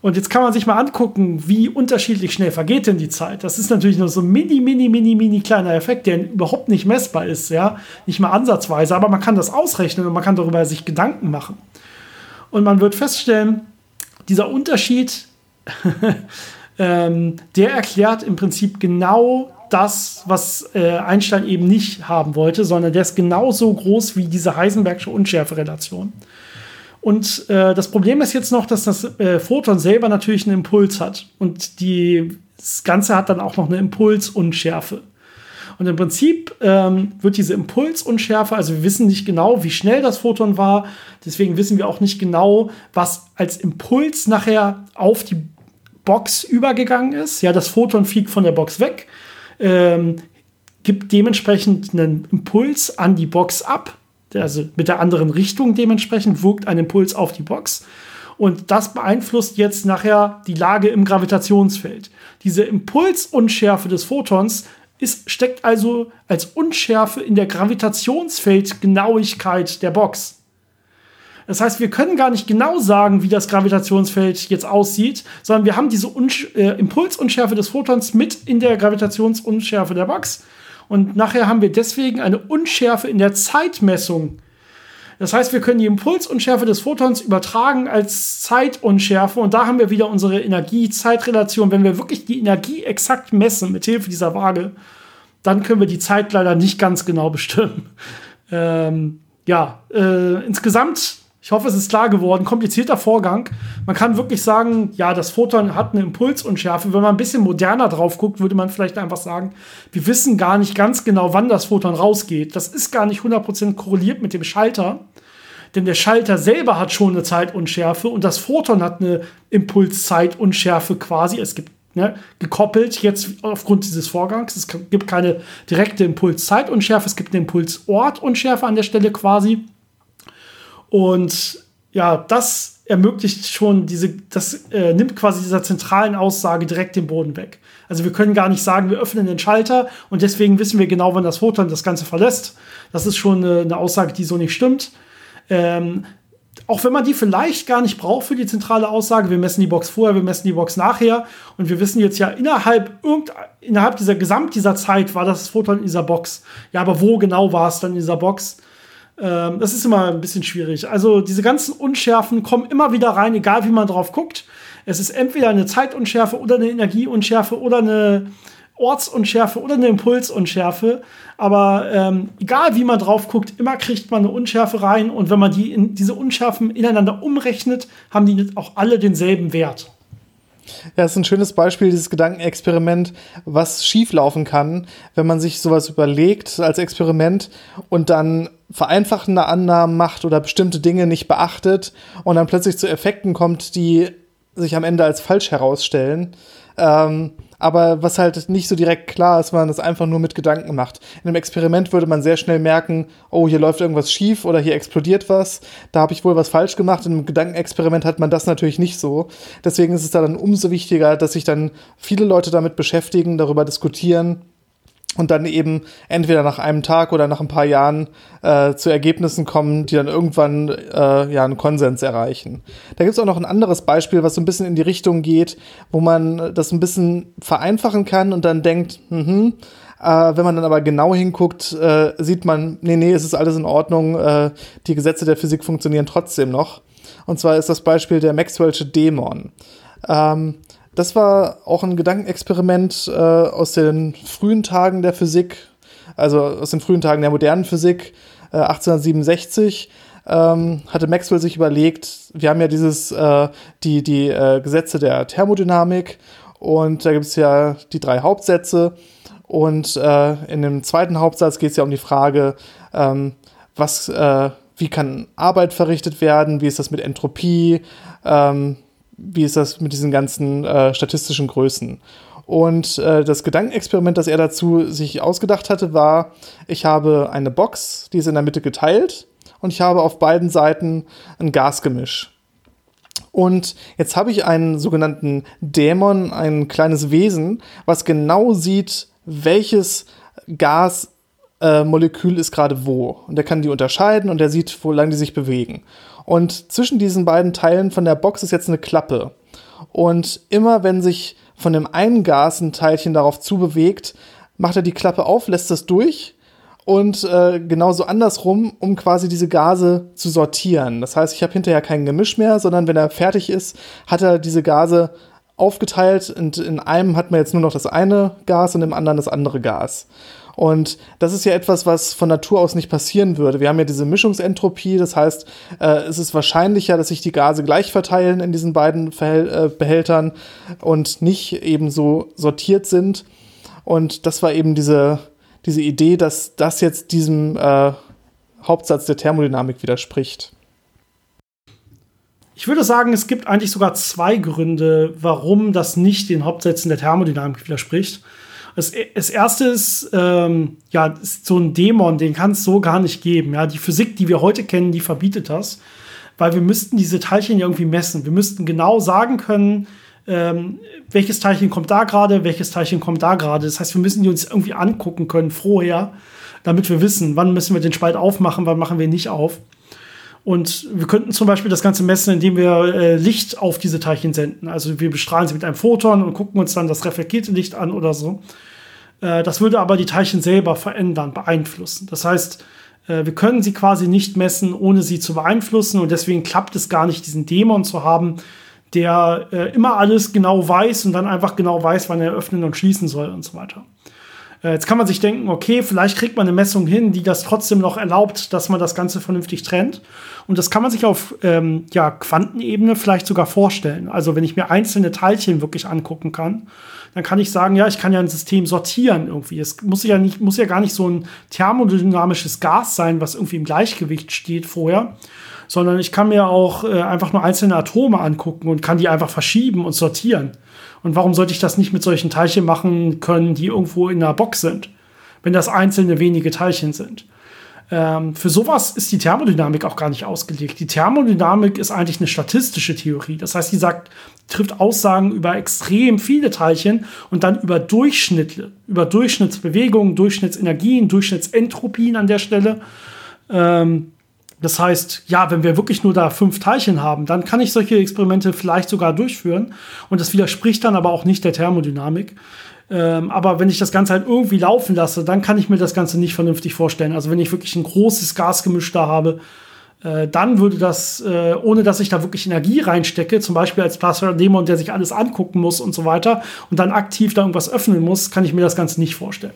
Und jetzt kann man sich mal angucken, wie unterschiedlich schnell vergeht denn die Zeit. Das ist natürlich nur so ein mini, mini, mini, mini kleiner Effekt, der überhaupt nicht messbar ist, ja. Nicht mal ansatzweise, aber man kann das ausrechnen und man kann darüber sich Gedanken machen. Und man wird feststellen, dieser Unterschied, ähm, der erklärt im Prinzip genau das, was äh, Einstein eben nicht haben wollte, sondern der ist genauso groß wie diese Heisenbergsche Unschärferelation. relation und äh, das Problem ist jetzt noch, dass das äh, Photon selber natürlich einen Impuls hat. Und die, das Ganze hat dann auch noch eine Impulsunschärfe. Und im Prinzip ähm, wird diese Impulsunschärfe, also wir wissen nicht genau, wie schnell das Photon war, deswegen wissen wir auch nicht genau, was als Impuls nachher auf die Box übergegangen ist. Ja, das Photon fliegt von der Box weg, ähm, gibt dementsprechend einen Impuls an die Box ab, also mit der anderen Richtung dementsprechend wirkt ein Impuls auf die Box. Und das beeinflusst jetzt nachher die Lage im Gravitationsfeld. Diese Impulsunschärfe des Photons ist, steckt also als Unschärfe in der Gravitationsfeldgenauigkeit der Box. Das heißt, wir können gar nicht genau sagen, wie das Gravitationsfeld jetzt aussieht, sondern wir haben diese Unsch äh, Impulsunschärfe des Photons mit in der Gravitationsunschärfe der Box. Und nachher haben wir deswegen eine Unschärfe in der Zeitmessung das heißt, wir können die Impulsunschärfe des Photons übertragen als Zeitunschärfe und da haben wir wieder unsere Energie-Zeit-Relation. Wenn wir wirklich die Energie exakt messen mit Hilfe dieser Waage, dann können wir die Zeit leider nicht ganz genau bestimmen. Ähm, ja, äh, insgesamt ich hoffe, es ist klar geworden. Komplizierter Vorgang. Man kann wirklich sagen, ja, das Photon hat eine Impulsunschärfe. Wenn man ein bisschen moderner drauf guckt, würde man vielleicht einfach sagen, wir wissen gar nicht ganz genau, wann das Photon rausgeht. Das ist gar nicht 100% korreliert mit dem Schalter. Denn der Schalter selber hat schon eine Zeitunschärfe und das Photon hat eine Impulszeitunschärfe quasi. Es gibt ne, gekoppelt jetzt aufgrund dieses Vorgangs. Es gibt keine direkte Impulszeitunschärfe, es gibt eine Impulsortunschärfe an der Stelle quasi. Und ja, das ermöglicht schon diese, das äh, nimmt quasi dieser zentralen Aussage direkt den Boden weg. Also wir können gar nicht sagen, wir öffnen den Schalter und deswegen wissen wir genau, wann das Photon das Ganze verlässt. Das ist schon eine, eine Aussage, die so nicht stimmt. Ähm, auch wenn man die vielleicht gar nicht braucht für die zentrale Aussage, wir messen die Box vorher, wir messen die Box nachher und wir wissen jetzt ja innerhalb irgend, innerhalb dieser Gesamt dieser Zeit war das Photon in dieser Box. Ja, aber wo genau war es dann in dieser Box? Ähm, das ist immer ein bisschen schwierig. Also diese ganzen Unschärfen kommen immer wieder rein, egal wie man drauf guckt. Es ist entweder eine Zeitunschärfe oder eine Energieunschärfe oder eine Ortsunschärfe oder eine Impulsunschärfe. Aber ähm, egal wie man drauf guckt, immer kriegt man eine Unschärfe rein. Und wenn man die in, diese Unschärfen ineinander umrechnet, haben die auch alle denselben Wert. Ja, das ist ein schönes Beispiel, dieses Gedankenexperiment, was schieflaufen kann, wenn man sich sowas überlegt als Experiment und dann vereinfachende Annahmen macht oder bestimmte Dinge nicht beachtet und dann plötzlich zu Effekten kommt, die sich am Ende als falsch herausstellen. Ähm, aber was halt nicht so direkt klar ist, wenn man das einfach nur mit Gedanken macht. In einem Experiment würde man sehr schnell merken, oh, hier läuft irgendwas schief oder hier explodiert was, da habe ich wohl was falsch gemacht. In einem Gedankenexperiment hat man das natürlich nicht so. Deswegen ist es da dann umso wichtiger, dass sich dann viele Leute damit beschäftigen, darüber diskutieren und dann eben entweder nach einem Tag oder nach ein paar Jahren äh, zu Ergebnissen kommen, die dann irgendwann äh, ja einen Konsens erreichen. Da gibt es auch noch ein anderes Beispiel, was so ein bisschen in die Richtung geht, wo man das ein bisschen vereinfachen kann und dann denkt, mhm, äh, wenn man dann aber genau hinguckt, äh, sieht man, nee, nee, es ist alles in Ordnung, äh, die Gesetze der Physik funktionieren trotzdem noch. Und zwar ist das Beispiel der Maxwell'sche Dämon. Ähm, das war auch ein Gedankenexperiment äh, aus den frühen Tagen der Physik, also aus den frühen Tagen der modernen Physik, äh, 1867. Ähm, hatte Maxwell sich überlegt, wir haben ja dieses, äh, die, die äh, Gesetze der Thermodynamik und da gibt es ja die drei Hauptsätze. Und äh, in dem zweiten Hauptsatz geht es ja um die Frage, ähm, was, äh, wie kann Arbeit verrichtet werden, wie ist das mit Entropie, ähm, wie ist das mit diesen ganzen äh, statistischen Größen? Und äh, das Gedankenexperiment, das er dazu sich ausgedacht hatte, war, ich habe eine Box, die ist in der Mitte geteilt und ich habe auf beiden Seiten ein Gasgemisch. Und jetzt habe ich einen sogenannten Dämon, ein kleines Wesen, was genau sieht, welches Gasmolekül äh, ist gerade wo. Und der kann die unterscheiden und er sieht, wo lang die sich bewegen. Und zwischen diesen beiden Teilen von der Box ist jetzt eine Klappe. Und immer wenn sich von dem einen Gas ein Teilchen darauf zubewegt, macht er die Klappe auf, lässt es durch und äh, genauso andersrum, um quasi diese Gase zu sortieren. Das heißt, ich habe hinterher kein Gemisch mehr, sondern wenn er fertig ist, hat er diese Gase aufgeteilt und in einem hat man jetzt nur noch das eine Gas und im anderen das andere Gas. Und das ist ja etwas, was von Natur aus nicht passieren würde. Wir haben ja diese Mischungsentropie, das heißt, äh, es ist wahrscheinlicher, dass sich die Gase gleich verteilen in diesen beiden Verhäl äh, Behältern und nicht eben so sortiert sind. Und das war eben diese, diese Idee, dass das jetzt diesem äh, Hauptsatz der Thermodynamik widerspricht? Ich würde sagen, es gibt eigentlich sogar zwei Gründe, warum das nicht den Hauptsätzen der Thermodynamik widerspricht. Das, das erste ist, ähm, ja, ist so ein Dämon, den kann es so gar nicht geben. Ja, die Physik, die wir heute kennen, die verbietet das, weil wir müssten diese Teilchen irgendwie messen. Wir müssten genau sagen können, ähm, welches Teilchen kommt da gerade, welches Teilchen kommt da gerade. Das heißt, wir müssen die uns irgendwie angucken können vorher, damit wir wissen, wann müssen wir den Spalt aufmachen, wann machen wir nicht auf. Und wir könnten zum Beispiel das Ganze messen, indem wir äh, Licht auf diese Teilchen senden. Also wir bestrahlen sie mit einem Photon und gucken uns dann das reflektierte Licht an oder so. Äh, das würde aber die Teilchen selber verändern, beeinflussen. Das heißt, äh, wir können sie quasi nicht messen, ohne sie zu beeinflussen. Und deswegen klappt es gar nicht, diesen Dämon zu haben, der äh, immer alles genau weiß und dann einfach genau weiß, wann er öffnen und schließen soll und so weiter. Jetzt kann man sich denken, okay, vielleicht kriegt man eine Messung hin, die das trotzdem noch erlaubt, dass man das Ganze vernünftig trennt. Und das kann man sich auf ähm, ja, Quantenebene vielleicht sogar vorstellen. Also wenn ich mir einzelne Teilchen wirklich angucken kann, dann kann ich sagen, ja, ich kann ja ein System sortieren irgendwie. Es muss ja, nicht, muss ja gar nicht so ein thermodynamisches Gas sein, was irgendwie im Gleichgewicht steht vorher, sondern ich kann mir auch äh, einfach nur einzelne Atome angucken und kann die einfach verschieben und sortieren. Und warum sollte ich das nicht mit solchen Teilchen machen können, die irgendwo in einer Box sind, wenn das einzelne wenige Teilchen sind? Ähm, für sowas ist die Thermodynamik auch gar nicht ausgelegt. Die Thermodynamik ist eigentlich eine statistische Theorie. Das heißt, die sagt, trifft Aussagen über extrem viele Teilchen und dann über Durchschnitte, über Durchschnittsbewegungen, Durchschnittsenergien, Durchschnittsentropien an der Stelle. Ähm, das heißt, ja, wenn wir wirklich nur da fünf Teilchen haben, dann kann ich solche Experimente vielleicht sogar durchführen. Und das widerspricht dann aber auch nicht der Thermodynamik. Ähm, aber wenn ich das Ganze halt irgendwie laufen lasse, dann kann ich mir das Ganze nicht vernünftig vorstellen. Also wenn ich wirklich ein großes Gasgemisch da habe, äh, dann würde das, äh, ohne dass ich da wirklich Energie reinstecke, zum Beispiel als Plasma-Dämon, der sich alles angucken muss und so weiter und dann aktiv da irgendwas öffnen muss, kann ich mir das Ganze nicht vorstellen.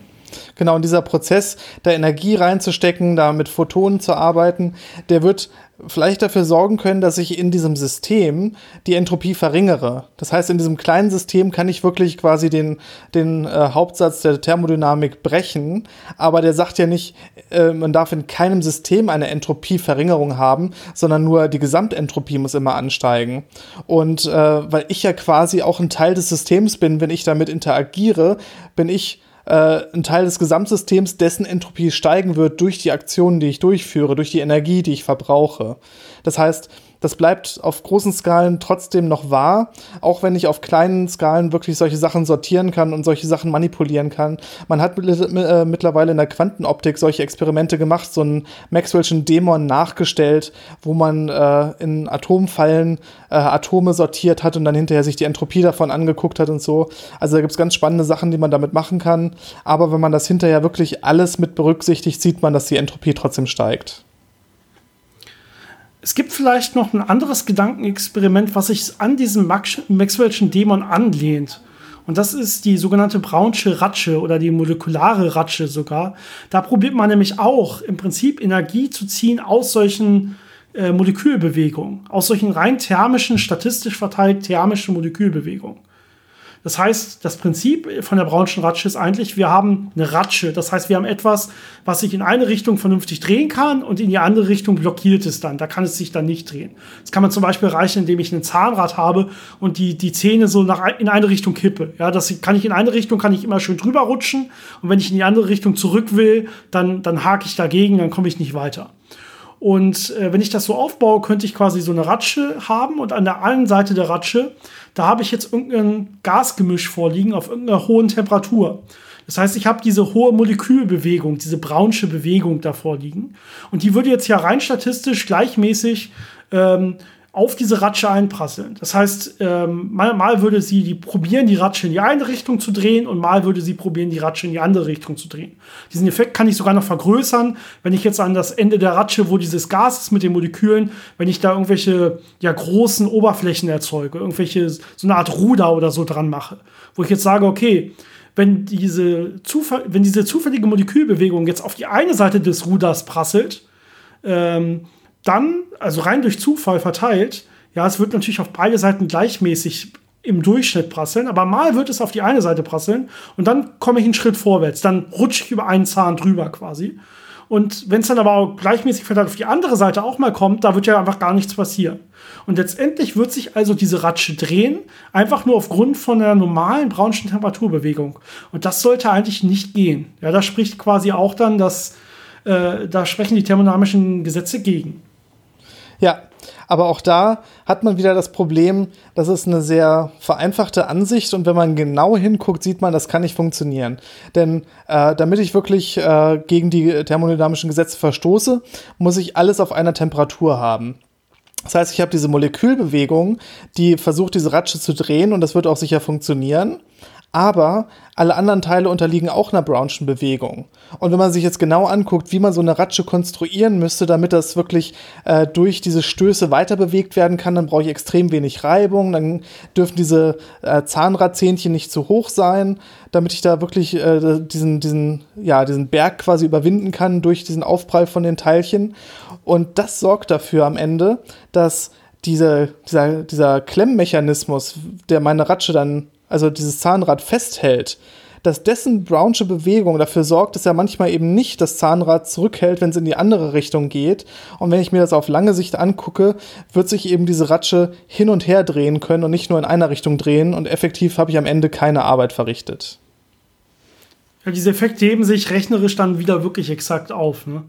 Genau, und dieser Prozess, da Energie reinzustecken, da mit Photonen zu arbeiten, der wird vielleicht dafür sorgen können, dass ich in diesem System die Entropie verringere. Das heißt, in diesem kleinen System kann ich wirklich quasi den, den äh, Hauptsatz der Thermodynamik brechen, aber der sagt ja nicht, äh, man darf in keinem System eine Entropieverringerung haben, sondern nur die Gesamtentropie muss immer ansteigen. Und äh, weil ich ja quasi auch ein Teil des Systems bin, wenn ich damit interagiere, bin ich äh, ein Teil des Gesamtsystems, dessen Entropie steigen wird durch die Aktionen, die ich durchführe, durch die Energie, die ich verbrauche. Das heißt, das bleibt auf großen Skalen trotzdem noch wahr, auch wenn ich auf kleinen Skalen wirklich solche Sachen sortieren kann und solche Sachen manipulieren kann. Man hat äh, mittlerweile in der Quantenoptik solche Experimente gemacht, so einen Maxwell'schen Dämon nachgestellt, wo man äh, in Atomfallen äh, Atome sortiert hat und dann hinterher sich die Entropie davon angeguckt hat und so. Also da gibt es ganz spannende Sachen, die man damit machen kann. Aber wenn man das hinterher wirklich alles mit berücksichtigt, sieht man, dass die Entropie trotzdem steigt. Es gibt vielleicht noch ein anderes Gedankenexperiment, was sich an diesem Maxwell'schen Dämon anlehnt. Und das ist die sogenannte Brownsche Ratsche oder die molekulare Ratsche sogar. Da probiert man nämlich auch im Prinzip Energie zu ziehen aus solchen äh, Molekülbewegungen, aus solchen rein thermischen, statistisch verteilt thermischen Molekülbewegungen. Das heißt, das Prinzip von der Brownschen Ratsche ist eigentlich, wir haben eine Ratsche. Das heißt, wir haben etwas, was sich in eine Richtung vernünftig drehen kann und in die andere Richtung blockiert es dann. Da kann es sich dann nicht drehen. Das kann man zum Beispiel erreichen, indem ich ein Zahnrad habe und die, die Zähne so nach, in eine Richtung kippe. Ja, das kann ich in eine Richtung, kann ich immer schön drüber rutschen. Und wenn ich in die andere Richtung zurück will, dann, dann hake ich dagegen, dann komme ich nicht weiter. Und äh, wenn ich das so aufbaue, könnte ich quasi so eine Ratsche haben und an der einen Seite der Ratsche, da habe ich jetzt irgendein Gasgemisch vorliegen auf irgendeiner hohen Temperatur. Das heißt, ich habe diese hohe Molekülbewegung, diese braunsche Bewegung davor liegen. Und die würde jetzt ja rein statistisch gleichmäßig ähm, auf diese Ratsche einprasseln. Das heißt, ähm, mal, mal würde sie die probieren, die Ratsche in die eine Richtung zu drehen und mal würde sie probieren, die Ratsche in die andere Richtung zu drehen. Diesen Effekt kann ich sogar noch vergrößern, wenn ich jetzt an das Ende der Ratsche, wo dieses Gas ist mit den Molekülen, wenn ich da irgendwelche ja, großen Oberflächen erzeuge, irgendwelche so eine Art Ruder oder so dran mache, wo ich jetzt sage, okay, wenn diese, wenn diese zufällige Molekülbewegung jetzt auf die eine Seite des Ruders prasselt, ähm, dann, also rein durch Zufall verteilt, ja, es wird natürlich auf beide Seiten gleichmäßig im Durchschnitt prasseln, aber mal wird es auf die eine Seite prasseln und dann komme ich einen Schritt vorwärts. Dann rutsche ich über einen Zahn drüber quasi. Und wenn es dann aber auch gleichmäßig verteilt auf die andere Seite auch mal kommt, da wird ja einfach gar nichts passieren. Und letztendlich wird sich also diese Ratsche drehen, einfach nur aufgrund von der normalen Brownschen Temperaturbewegung. Und das sollte eigentlich nicht gehen. Ja, da spricht quasi auch dann, dass äh, da sprechen die thermodynamischen Gesetze gegen. Ja, aber auch da hat man wieder das Problem, das ist eine sehr vereinfachte Ansicht und wenn man genau hinguckt, sieht man, das kann nicht funktionieren. Denn äh, damit ich wirklich äh, gegen die thermodynamischen Gesetze verstoße, muss ich alles auf einer Temperatur haben. Das heißt, ich habe diese Molekülbewegung, die versucht, diese Ratsche zu drehen und das wird auch sicher funktionieren aber alle anderen Teile unterliegen auch einer Brownschen Bewegung. Und wenn man sich jetzt genau anguckt, wie man so eine Ratsche konstruieren müsste, damit das wirklich äh, durch diese Stöße weiter bewegt werden kann, dann brauche ich extrem wenig Reibung, dann dürfen diese äh, Zahnradzähnchen nicht zu hoch sein, damit ich da wirklich äh, diesen, diesen, ja, diesen Berg quasi überwinden kann durch diesen Aufprall von den Teilchen. Und das sorgt dafür am Ende, dass diese, dieser, dieser Klemmmechanismus, der meine Ratsche dann also dieses Zahnrad festhält, dass dessen Brownsche Bewegung dafür sorgt, dass er manchmal eben nicht das Zahnrad zurückhält, wenn es in die andere Richtung geht. Und wenn ich mir das auf lange Sicht angucke, wird sich eben diese Ratsche hin und her drehen können und nicht nur in einer Richtung drehen. Und effektiv habe ich am Ende keine Arbeit verrichtet. Ja, diese Effekte heben sich rechnerisch dann wieder wirklich exakt auf. Ne?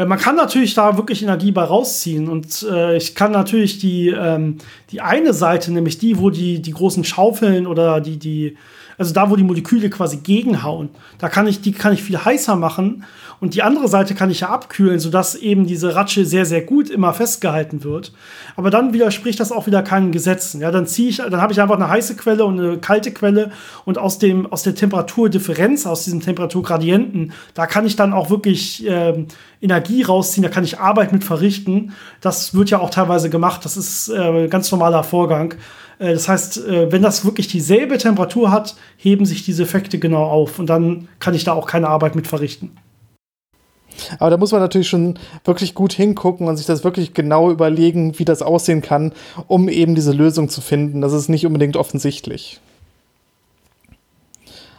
Äh, man kann natürlich da wirklich Energie bei rausziehen. Und äh, ich kann natürlich die, ähm, die eine Seite, nämlich die, wo die, die großen Schaufeln oder die, die, also da, wo die Moleküle quasi gegenhauen, da kann ich, die kann ich viel heißer machen und die andere Seite kann ich ja abkühlen, sodass eben diese Ratsche sehr, sehr gut immer festgehalten wird. Aber dann widerspricht das auch wieder keinen Gesetzen. Ja, dann ziehe ich, dann habe ich einfach eine heiße Quelle und eine kalte Quelle und aus dem, aus der Temperaturdifferenz, aus diesem Temperaturgradienten, da kann ich dann auch wirklich äh, Energie rausziehen, da kann ich Arbeit mit verrichten. Das wird ja auch teilweise gemacht. Das ist äh, ganz normaler Vorgang. Äh, das heißt, äh, wenn das wirklich dieselbe Temperatur hat, heben sich diese Effekte genau auf und dann kann ich da auch keine Arbeit mit verrichten. Aber da muss man natürlich schon wirklich gut hingucken und sich das wirklich genau überlegen, wie das aussehen kann, um eben diese Lösung zu finden. Das ist nicht unbedingt offensichtlich.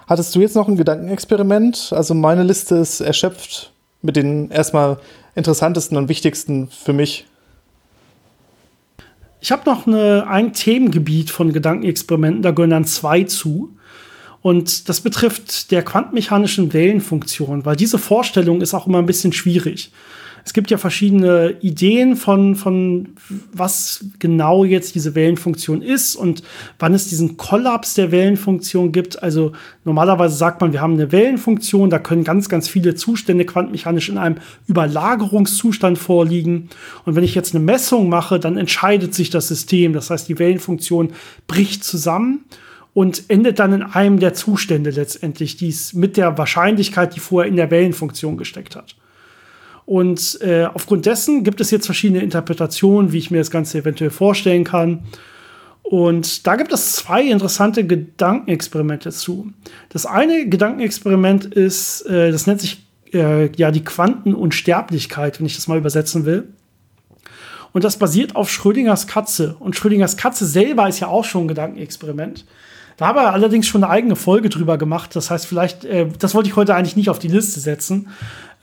Hattest du jetzt noch ein Gedankenexperiment? Also meine Liste ist erschöpft mit den erstmal interessantesten und wichtigsten für mich. Ich habe noch eine, ein Themengebiet von Gedankenexperimenten, da gehören dann zwei zu. Und das betrifft der quantenmechanischen Wellenfunktion, weil diese Vorstellung ist auch immer ein bisschen schwierig. Es gibt ja verschiedene Ideen von, von was genau jetzt diese Wellenfunktion ist und wann es diesen Kollaps der Wellenfunktion gibt. Also normalerweise sagt man, wir haben eine Wellenfunktion, da können ganz, ganz viele Zustände quantenmechanisch in einem Überlagerungszustand vorliegen. Und wenn ich jetzt eine Messung mache, dann entscheidet sich das System. Das heißt, die Wellenfunktion bricht zusammen und endet dann in einem der Zustände letztendlich, die es mit der Wahrscheinlichkeit, die vorher in der Wellenfunktion gesteckt hat. Und äh, aufgrund dessen gibt es jetzt verschiedene Interpretationen, wie ich mir das Ganze eventuell vorstellen kann. Und da gibt es zwei interessante Gedankenexperimente zu. Das eine Gedankenexperiment ist, äh, das nennt sich äh, ja die Quantenunsterblichkeit, wenn ich das mal übersetzen will. Und das basiert auf Schrödingers Katze. Und Schrödingers Katze selber ist ja auch schon ein Gedankenexperiment. Da haben wir allerdings schon eine eigene Folge drüber gemacht. Das heißt, vielleicht, äh, das wollte ich heute eigentlich nicht auf die Liste setzen.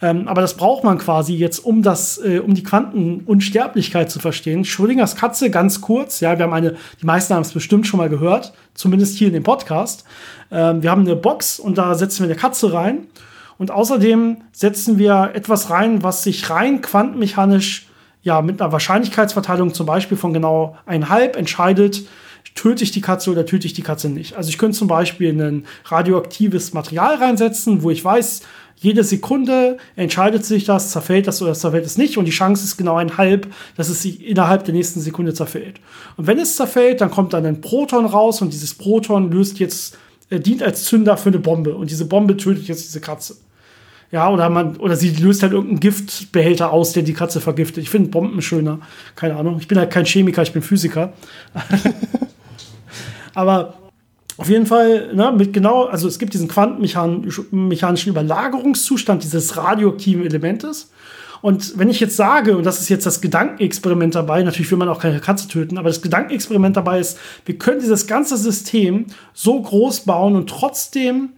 Ähm, aber das braucht man quasi jetzt, um das, äh, um die Quantenunsterblichkeit zu verstehen. Schrödingers Katze, ganz kurz, ja, wir haben eine, die meisten haben es bestimmt schon mal gehört, zumindest hier in dem Podcast. Ähm, wir haben eine Box und da setzen wir eine Katze rein. Und außerdem setzen wir etwas rein, was sich rein quantenmechanisch ja mit einer Wahrscheinlichkeitsverteilung zum Beispiel von genau einhalb entscheidet, töte ich die Katze oder töte ich die Katze nicht. Also ich könnte zum Beispiel ein radioaktives Material reinsetzen, wo ich weiß, jede Sekunde entscheidet sich das, zerfällt das oder zerfällt es nicht und die Chance ist genau ein halb, dass es sich innerhalb der nächsten Sekunde zerfällt. Und wenn es zerfällt, dann kommt dann ein Proton raus und dieses Proton löst jetzt, äh, dient als Zünder für eine Bombe und diese Bombe tötet jetzt diese Katze. Ja, oder man, oder sie löst halt irgendeinen Giftbehälter aus, der die Katze vergiftet. Ich finde Bomben schöner. Keine Ahnung. Ich bin halt kein Chemiker, ich bin Physiker. Aber auf jeden Fall, ne, mit genau, also es gibt diesen quantenmechanischen Überlagerungszustand dieses radioaktiven Elementes. Und wenn ich jetzt sage, und das ist jetzt das Gedankenexperiment dabei, natürlich will man auch keine Katze töten, aber das Gedankenexperiment dabei ist, wir können dieses ganze System so groß bauen und trotzdem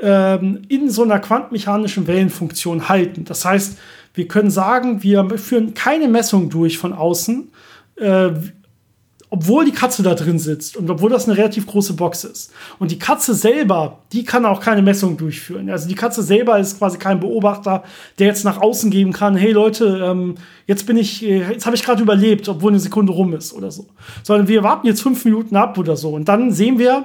ähm, in so einer quantenmechanischen Wellenfunktion halten. Das heißt, wir können sagen, wir führen keine Messung durch von außen, äh, obwohl die Katze da drin sitzt und obwohl das eine relativ große Box ist. Und die Katze selber, die kann auch keine Messung durchführen. Also die Katze selber ist quasi kein Beobachter, der jetzt nach außen geben kann, hey Leute, ähm, jetzt bin ich, äh, jetzt habe ich gerade überlebt, obwohl eine Sekunde rum ist oder so. Sondern wir warten jetzt fünf Minuten ab oder so. Und dann sehen wir,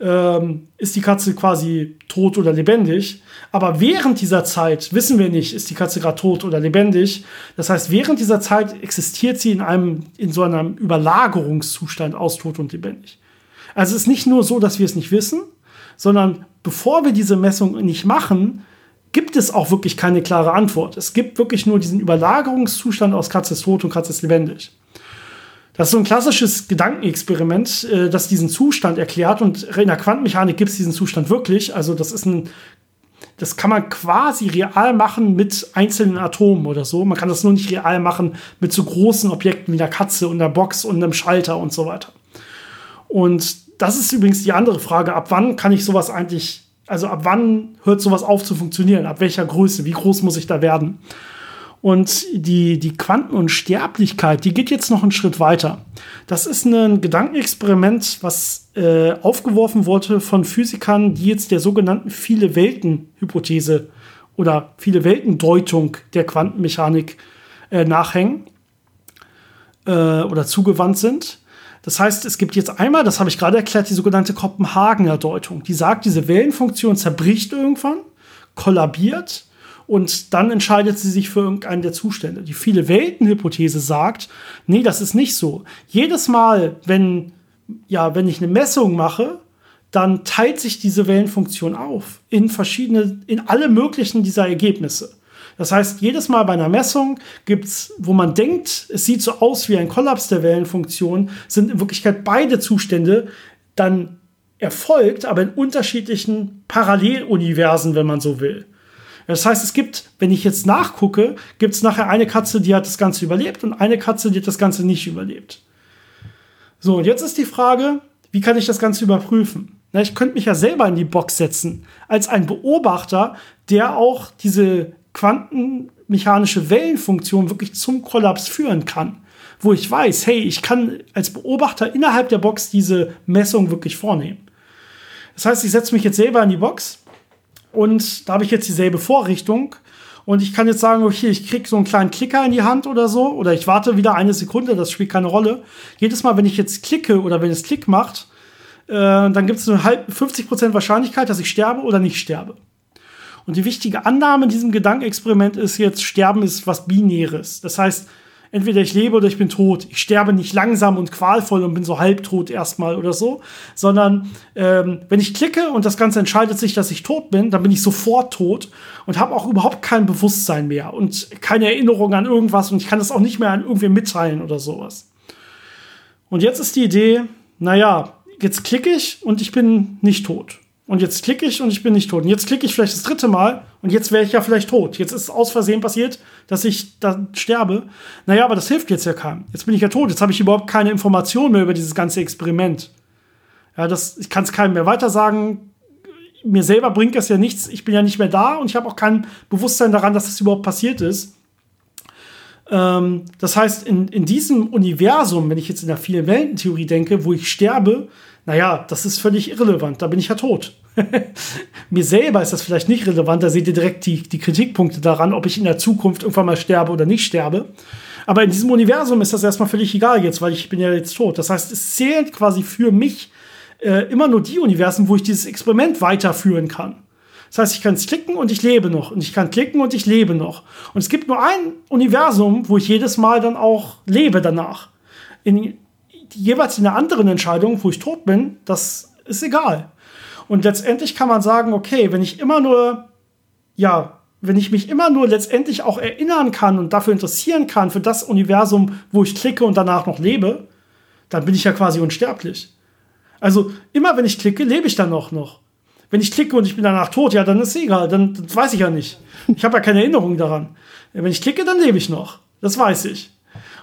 ähm, ist die Katze quasi tot oder lebendig. Aber während dieser Zeit wissen wir nicht, ist die Katze gerade tot oder lebendig. Das heißt, während dieser Zeit existiert sie in einem, in so einem Überlagerungszustand aus tot und lebendig. Also es ist nicht nur so, dass wir es nicht wissen, sondern bevor wir diese Messung nicht machen, gibt es auch wirklich keine klare Antwort. Es gibt wirklich nur diesen Überlagerungszustand aus Katze ist tot und Katze ist lebendig. Das ist so ein klassisches Gedankenexperiment, äh, das diesen Zustand erklärt. Und in der Quantenmechanik gibt es diesen Zustand wirklich. Also das ist ein, das kann man quasi real machen mit einzelnen Atomen oder so. Man kann das nur nicht real machen mit so großen Objekten wie einer Katze und einer Box und einem Schalter und so weiter. Und das ist übrigens die andere Frage. Ab wann kann ich sowas eigentlich, also ab wann hört sowas auf zu funktionieren? Ab welcher Größe? Wie groß muss ich da werden? Und die, die Quantenunsterblichkeit, die geht jetzt noch einen Schritt weiter. Das ist ein Gedankenexperiment, was äh, aufgeworfen wurde von Physikern, die jetzt der sogenannten Viele-Welten-Hypothese oder Viele-Welten-Deutung der Quantenmechanik äh, nachhängen äh, oder zugewandt sind. Das heißt, es gibt jetzt einmal, das habe ich gerade erklärt, die sogenannte Kopenhagener Deutung. Die sagt, diese Wellenfunktion zerbricht irgendwann, kollabiert und dann entscheidet sie sich für irgendeinen der Zustände. Die viele Welten-Hypothese sagt, nee, das ist nicht so. Jedes Mal, wenn, ja, wenn ich eine Messung mache, dann teilt sich diese Wellenfunktion auf in verschiedene, in alle möglichen dieser Ergebnisse. Das heißt, jedes Mal bei einer Messung gibt's, wo man denkt, es sieht so aus wie ein Kollaps der Wellenfunktion, sind in Wirklichkeit beide Zustände dann erfolgt, aber in unterschiedlichen Paralleluniversen, wenn man so will. Das heißt, es gibt, wenn ich jetzt nachgucke, gibt es nachher eine Katze, die hat das Ganze überlebt und eine Katze, die hat das Ganze nicht überlebt. So, und jetzt ist die Frage, wie kann ich das Ganze überprüfen? Na, ich könnte mich ja selber in die Box setzen, als ein Beobachter, der auch diese quantenmechanische Wellenfunktion wirklich zum Kollaps führen kann. Wo ich weiß, hey, ich kann als Beobachter innerhalb der Box diese Messung wirklich vornehmen. Das heißt, ich setze mich jetzt selber in die Box und da habe ich jetzt dieselbe Vorrichtung. Und ich kann jetzt sagen, okay, ich kriege so einen kleinen Klicker in die Hand oder so. Oder ich warte wieder eine Sekunde, das spielt keine Rolle. Jedes Mal, wenn ich jetzt klicke oder wenn es Klick macht, äh, dann gibt es eine 50% Wahrscheinlichkeit, dass ich sterbe oder nicht sterbe. Und die wichtige Annahme in diesem Gedankenexperiment ist jetzt, Sterben ist was Binäres. Das heißt, entweder ich lebe oder ich bin tot. Ich sterbe nicht langsam und qualvoll und bin so halbtot erstmal oder so, sondern ähm, wenn ich klicke und das Ganze entscheidet sich, dass ich tot bin, dann bin ich sofort tot und habe auch überhaupt kein Bewusstsein mehr und keine Erinnerung an irgendwas und ich kann das auch nicht mehr an irgendwen mitteilen oder sowas. Und jetzt ist die Idee, naja, jetzt klicke ich und ich bin nicht tot. Und jetzt klicke ich und ich bin nicht tot. Und jetzt klicke ich vielleicht das dritte Mal und jetzt wäre ich ja vielleicht tot. Jetzt ist aus Versehen passiert, dass ich dann sterbe. Naja, aber das hilft jetzt ja keinem. Jetzt bin ich ja tot. Jetzt habe ich überhaupt keine Information mehr über dieses ganze Experiment. Ja, das, ich kann es keinem mehr weitersagen. Mir selber bringt das ja nichts. Ich bin ja nicht mehr da und ich habe auch kein Bewusstsein daran, dass das überhaupt passiert ist. Ähm, das heißt, in, in diesem Universum, wenn ich jetzt in der vielen Weltentheorie denke, wo ich sterbe, naja, das ist völlig irrelevant, da bin ich ja tot. Mir selber ist das vielleicht nicht relevant, da seht ihr direkt die, die Kritikpunkte daran, ob ich in der Zukunft irgendwann mal sterbe oder nicht sterbe. Aber in diesem Universum ist das erstmal völlig egal jetzt, weil ich bin ja jetzt tot. Das heißt, es zählt quasi für mich äh, immer nur die Universen, wo ich dieses Experiment weiterführen kann. Das heißt, ich kann klicken und ich lebe noch. Und ich kann klicken und ich lebe noch. Und es gibt nur ein Universum, wo ich jedes Mal dann auch lebe danach. In jeweils in einer anderen Entscheidung, wo ich tot bin, das ist egal. Und letztendlich kann man sagen, okay, wenn ich immer nur, ja, wenn ich mich immer nur letztendlich auch erinnern kann und dafür interessieren kann, für das Universum, wo ich klicke und danach noch lebe, dann bin ich ja quasi unsterblich. Also immer wenn ich klicke, lebe ich dann noch noch. Wenn ich klicke und ich bin danach tot, ja, dann ist es egal, dann weiß ich ja nicht. Ich habe ja keine Erinnerung daran. Wenn ich klicke, dann lebe ich noch. Das weiß ich.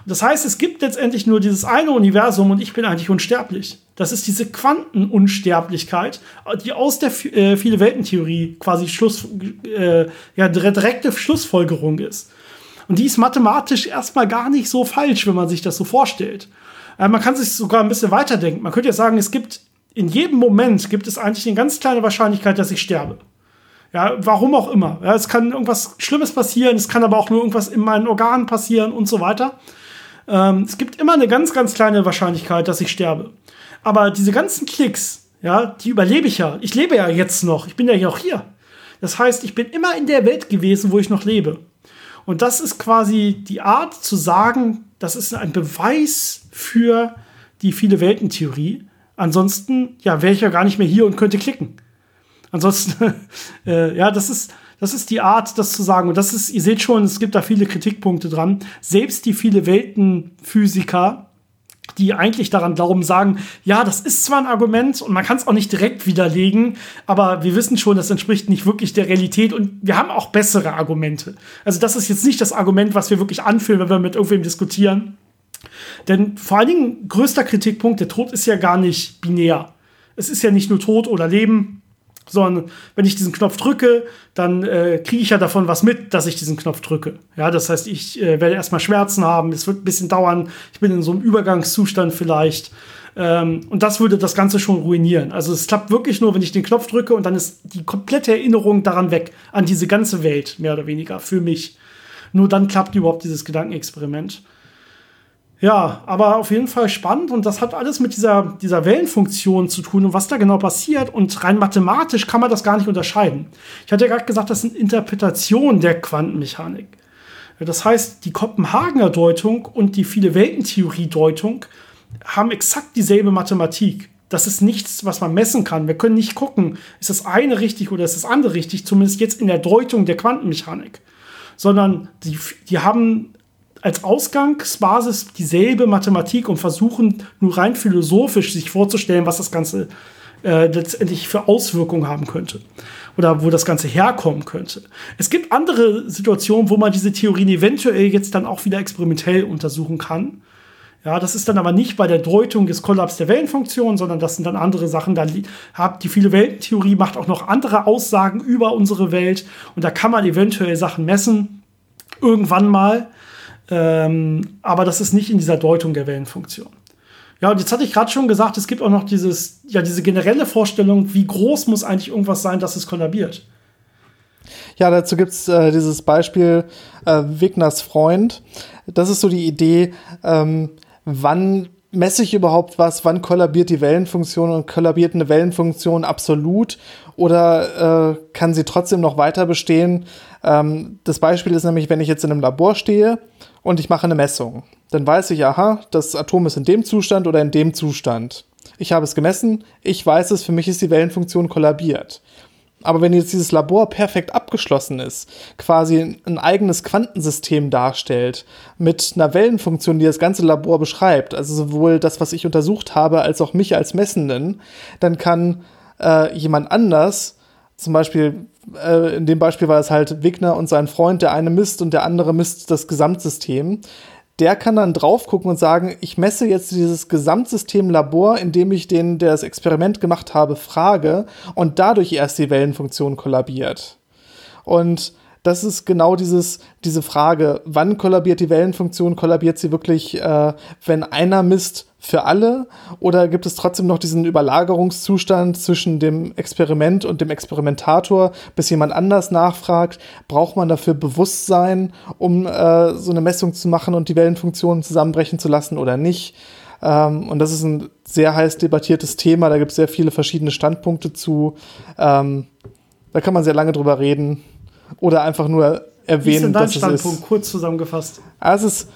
Das heißt, es gibt letztendlich nur dieses eine Universum und ich bin eigentlich unsterblich. Das ist diese Quantenunsterblichkeit, die aus der äh, viele Weltentheorie quasi Schluss, äh, ja, direkte Schlussfolgerung ist. Und die ist mathematisch erstmal gar nicht so falsch, wenn man sich das so vorstellt. Äh, man kann sich sogar ein bisschen weiterdenken. Man könnte ja sagen, es gibt in jedem Moment gibt es eigentlich eine ganz kleine Wahrscheinlichkeit, dass ich sterbe. Ja, warum auch immer. Ja, es kann irgendwas Schlimmes passieren, es kann aber auch nur irgendwas in meinen Organen passieren und so weiter. Ähm, es gibt immer eine ganz, ganz kleine Wahrscheinlichkeit, dass ich sterbe. Aber diese ganzen Klicks, ja, die überlebe ich ja. Ich lebe ja jetzt noch. Ich bin ja auch hier. Das heißt, ich bin immer in der Welt gewesen, wo ich noch lebe. Und das ist quasi die Art zu sagen, das ist ein Beweis für die viele Welten-Theorie. Ansonsten, ja, wäre ich ja gar nicht mehr hier und könnte klicken. Ansonsten, äh, ja, das ist, das ist die Art, das zu sagen. Und das ist, ihr seht schon, es gibt da viele Kritikpunkte dran. Selbst die viele Weltenphysiker, die eigentlich daran glauben, sagen, ja, das ist zwar ein Argument und man kann es auch nicht direkt widerlegen, aber wir wissen schon, das entspricht nicht wirklich der Realität und wir haben auch bessere Argumente. Also das ist jetzt nicht das Argument, was wir wirklich anführen, wenn wir mit irgendwem diskutieren. Denn vor allen Dingen größter Kritikpunkt, der Tod ist ja gar nicht binär. Es ist ja nicht nur Tod oder Leben, sondern wenn ich diesen Knopf drücke, dann äh, kriege ich ja davon was mit, dass ich diesen Knopf drücke. Ja, das heißt, ich äh, werde erstmal Schmerzen haben, es wird ein bisschen dauern, ich bin in so einem Übergangszustand vielleicht. Ähm, und das würde das Ganze schon ruinieren. Also es klappt wirklich nur, wenn ich den Knopf drücke und dann ist die komplette Erinnerung daran weg, an diese ganze Welt, mehr oder weniger, für mich. Nur dann klappt überhaupt dieses Gedankenexperiment. Ja, aber auf jeden Fall spannend und das hat alles mit dieser, dieser Wellenfunktion zu tun und was da genau passiert. Und rein mathematisch kann man das gar nicht unterscheiden. Ich hatte ja gerade gesagt, das sind Interpretationen der Quantenmechanik. Das heißt, die Kopenhagener Deutung und die viele Weltentheorie-Deutung haben exakt dieselbe Mathematik. Das ist nichts, was man messen kann. Wir können nicht gucken, ist das eine richtig oder ist das andere richtig, zumindest jetzt in der Deutung der Quantenmechanik. Sondern die, die haben als Ausgangsbasis dieselbe Mathematik und versuchen nur rein philosophisch sich vorzustellen, was das Ganze äh, letztendlich für Auswirkungen haben könnte oder wo das Ganze herkommen könnte. Es gibt andere Situationen, wo man diese Theorien eventuell jetzt dann auch wieder experimentell untersuchen kann. Ja, das ist dann aber nicht bei der Deutung des Kollaps der Wellenfunktion, sondern das sind dann andere Sachen. Da habt die viele Weltentheorie macht auch noch andere Aussagen über unsere Welt und da kann man eventuell Sachen messen. Irgendwann mal. Ähm, aber das ist nicht in dieser Deutung der Wellenfunktion. Ja, und jetzt hatte ich gerade schon gesagt, es gibt auch noch dieses, ja, diese generelle Vorstellung, wie groß muss eigentlich irgendwas sein, dass es kollabiert. Ja, dazu gibt es äh, dieses Beispiel äh, Wigners Freund. Das ist so die Idee, ähm, wann messe ich überhaupt was, wann kollabiert die Wellenfunktion und kollabiert eine Wellenfunktion absolut oder äh, kann sie trotzdem noch weiter bestehen? Ähm, das Beispiel ist nämlich, wenn ich jetzt in einem Labor stehe und ich mache eine Messung, dann weiß ich, aha, das Atom ist in dem Zustand oder in dem Zustand. Ich habe es gemessen, ich weiß es, für mich ist die Wellenfunktion kollabiert. Aber wenn jetzt dieses Labor perfekt abgeschlossen ist, quasi ein eigenes Quantensystem darstellt, mit einer Wellenfunktion, die das ganze Labor beschreibt, also sowohl das, was ich untersucht habe, als auch mich als Messenden, dann kann äh, jemand anders, zum Beispiel äh, in dem Beispiel war es halt Wigner und sein Freund, der eine misst und der andere misst das Gesamtsystem, der kann dann drauf gucken und sagen, ich messe jetzt dieses Gesamtsystem Labor, indem ich den, der das Experiment gemacht habe, frage und dadurch erst die Wellenfunktion kollabiert. Und das ist genau dieses, diese Frage, wann kollabiert die Wellenfunktion? Kollabiert sie wirklich, äh, wenn einer misst für alle? Oder gibt es trotzdem noch diesen Überlagerungszustand zwischen dem Experiment und dem Experimentator, bis jemand anders nachfragt? Braucht man dafür Bewusstsein, um äh, so eine Messung zu machen und die Wellenfunktion zusammenbrechen zu lassen oder nicht? Ähm, und das ist ein sehr heiß debattiertes Thema. Da gibt es sehr viele verschiedene Standpunkte zu. Ähm, da kann man sehr lange drüber reden oder einfach nur erwähnen, Wie ist denn dein dass Standpunkt, es ist. kurz zusammengefasst. Also es ist,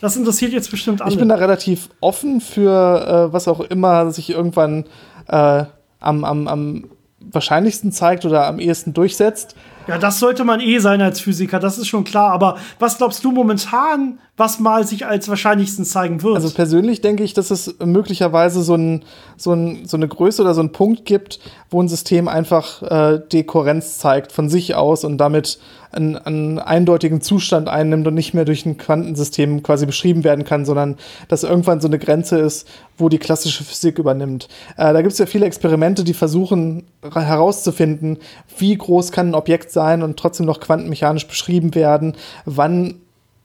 das interessiert jetzt bestimmt alle. Ich bin da relativ offen für äh, was auch immer sich irgendwann äh, am, am, am wahrscheinlichsten zeigt oder am ehesten durchsetzt. Ja, das sollte man eh sein als Physiker, das ist schon klar. Aber was glaubst du momentan, was mal sich als wahrscheinlichsten zeigen wird? Also persönlich denke ich, dass es möglicherweise so, ein, so, ein, so eine Größe oder so einen Punkt gibt, wo ein System einfach äh, Dekohärenz zeigt von sich aus und damit einen, einen eindeutigen Zustand einnimmt und nicht mehr durch ein Quantensystem quasi beschrieben werden kann, sondern dass irgendwann so eine Grenze ist, wo die klassische Physik übernimmt. Äh, da gibt es ja viele Experimente, die versuchen herauszufinden, wie groß kann ein Objekt sein und trotzdem noch quantenmechanisch beschrieben werden, wann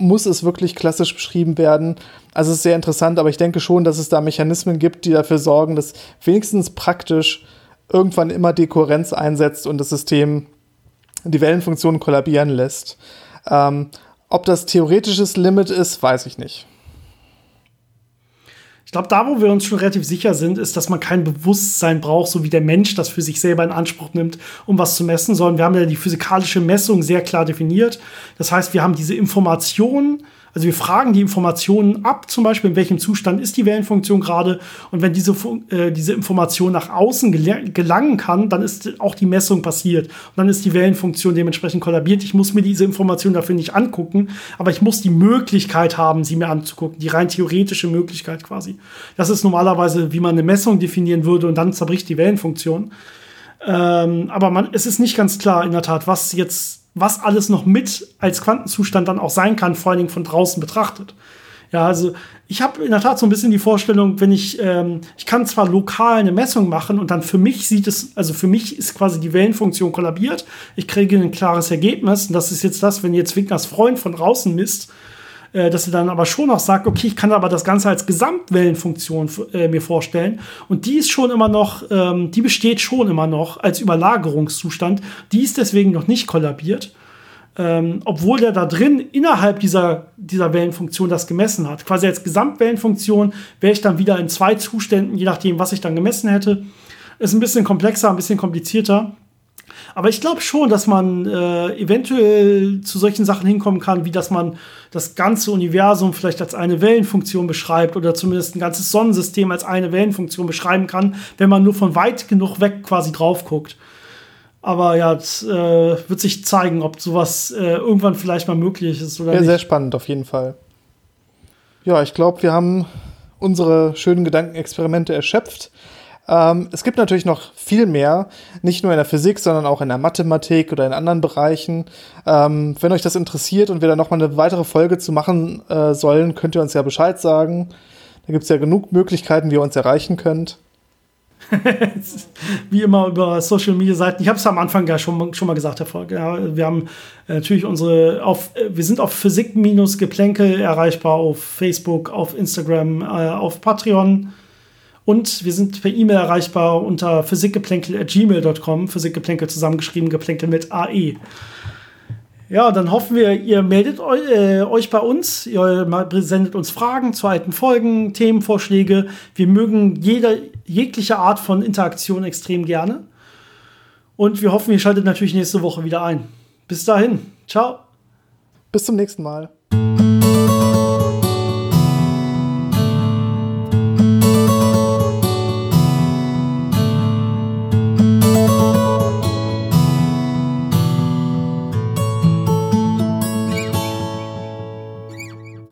muss es wirklich klassisch beschrieben werden. Also es ist sehr interessant, aber ich denke schon, dass es da Mechanismen gibt, die dafür sorgen, dass wenigstens praktisch irgendwann immer Dekohärenz einsetzt und das System die Wellenfunktion kollabieren lässt. Ähm, ob das theoretisches Limit ist, weiß ich nicht. Ich glaube, da, wo wir uns schon relativ sicher sind, ist, dass man kein Bewusstsein braucht, so wie der Mensch das für sich selber in Anspruch nimmt, um was zu messen, sondern wir haben ja die physikalische Messung sehr klar definiert. Das heißt, wir haben diese Informationen, also wir fragen die Informationen ab, zum Beispiel in welchem Zustand ist die Wellenfunktion gerade. Und wenn diese, äh, diese Information nach außen gelangen kann, dann ist auch die Messung passiert. Und dann ist die Wellenfunktion dementsprechend kollabiert. Ich muss mir diese Information dafür nicht angucken, aber ich muss die Möglichkeit haben, sie mir anzugucken. Die rein theoretische Möglichkeit quasi. Das ist normalerweise, wie man eine Messung definieren würde und dann zerbricht die Wellenfunktion. Ähm, aber man, es ist nicht ganz klar in der Tat, was jetzt was alles noch mit als Quantenzustand dann auch sein kann, vor allen Dingen von draußen betrachtet. Ja, also ich habe in der Tat so ein bisschen die Vorstellung, wenn ich, ähm, ich kann zwar lokal eine Messung machen und dann für mich sieht es, also für mich ist quasi die Wellenfunktion kollabiert, ich kriege ein klares Ergebnis und das ist jetzt das, wenn jetzt Wigners Freund von draußen misst, äh, dass sie dann aber schon noch sagt, okay, ich kann aber das Ganze als Gesamtwellenfunktion äh, mir vorstellen. Und die ist schon immer noch, ähm, die besteht schon immer noch als Überlagerungszustand. Die ist deswegen noch nicht kollabiert. Ähm, obwohl der da drin innerhalb dieser, dieser Wellenfunktion das gemessen hat. Quasi als Gesamtwellenfunktion wäre ich dann wieder in zwei Zuständen, je nachdem, was ich dann gemessen hätte. Ist ein bisschen komplexer, ein bisschen komplizierter. Aber ich glaube schon, dass man äh, eventuell zu solchen Sachen hinkommen kann, wie dass man das ganze Universum vielleicht als eine Wellenfunktion beschreibt oder zumindest ein ganzes Sonnensystem als eine Wellenfunktion beschreiben kann, wenn man nur von weit genug weg quasi drauf guckt. Aber ja, es äh, wird sich zeigen, ob sowas äh, irgendwann vielleicht mal möglich ist oder ja, nicht. Sehr spannend auf jeden Fall. Ja, ich glaube, wir haben unsere schönen Gedankenexperimente erschöpft. Ähm, es gibt natürlich noch viel mehr, nicht nur in der Physik, sondern auch in der Mathematik oder in anderen Bereichen. Ähm, wenn euch das interessiert und wir da nochmal eine weitere Folge zu machen äh, sollen, könnt ihr uns ja Bescheid sagen. Da gibt es ja genug Möglichkeiten, wie ihr uns erreichen könnt. Wie immer über Social Media Seiten. Ich habe es am Anfang ja schon, schon mal gesagt, Herr Volk. Ja, wir haben äh, natürlich unsere auf, äh, wir sind auf Physik-Geplänkel erreichbar auf Facebook, auf Instagram, äh, auf Patreon. Und wir sind per E-Mail erreichbar unter physikgeplänkel.gmail.com. Physikgeplänkel zusammengeschrieben, Geplänkel mit AE. Ja, dann hoffen wir, ihr meldet eu äh, euch bei uns, ihr sendet uns Fragen zu alten Folgen, Themenvorschläge. Wir mögen jede, jegliche Art von Interaktion extrem gerne. Und wir hoffen, ihr schaltet natürlich nächste Woche wieder ein. Bis dahin. Ciao. Bis zum nächsten Mal.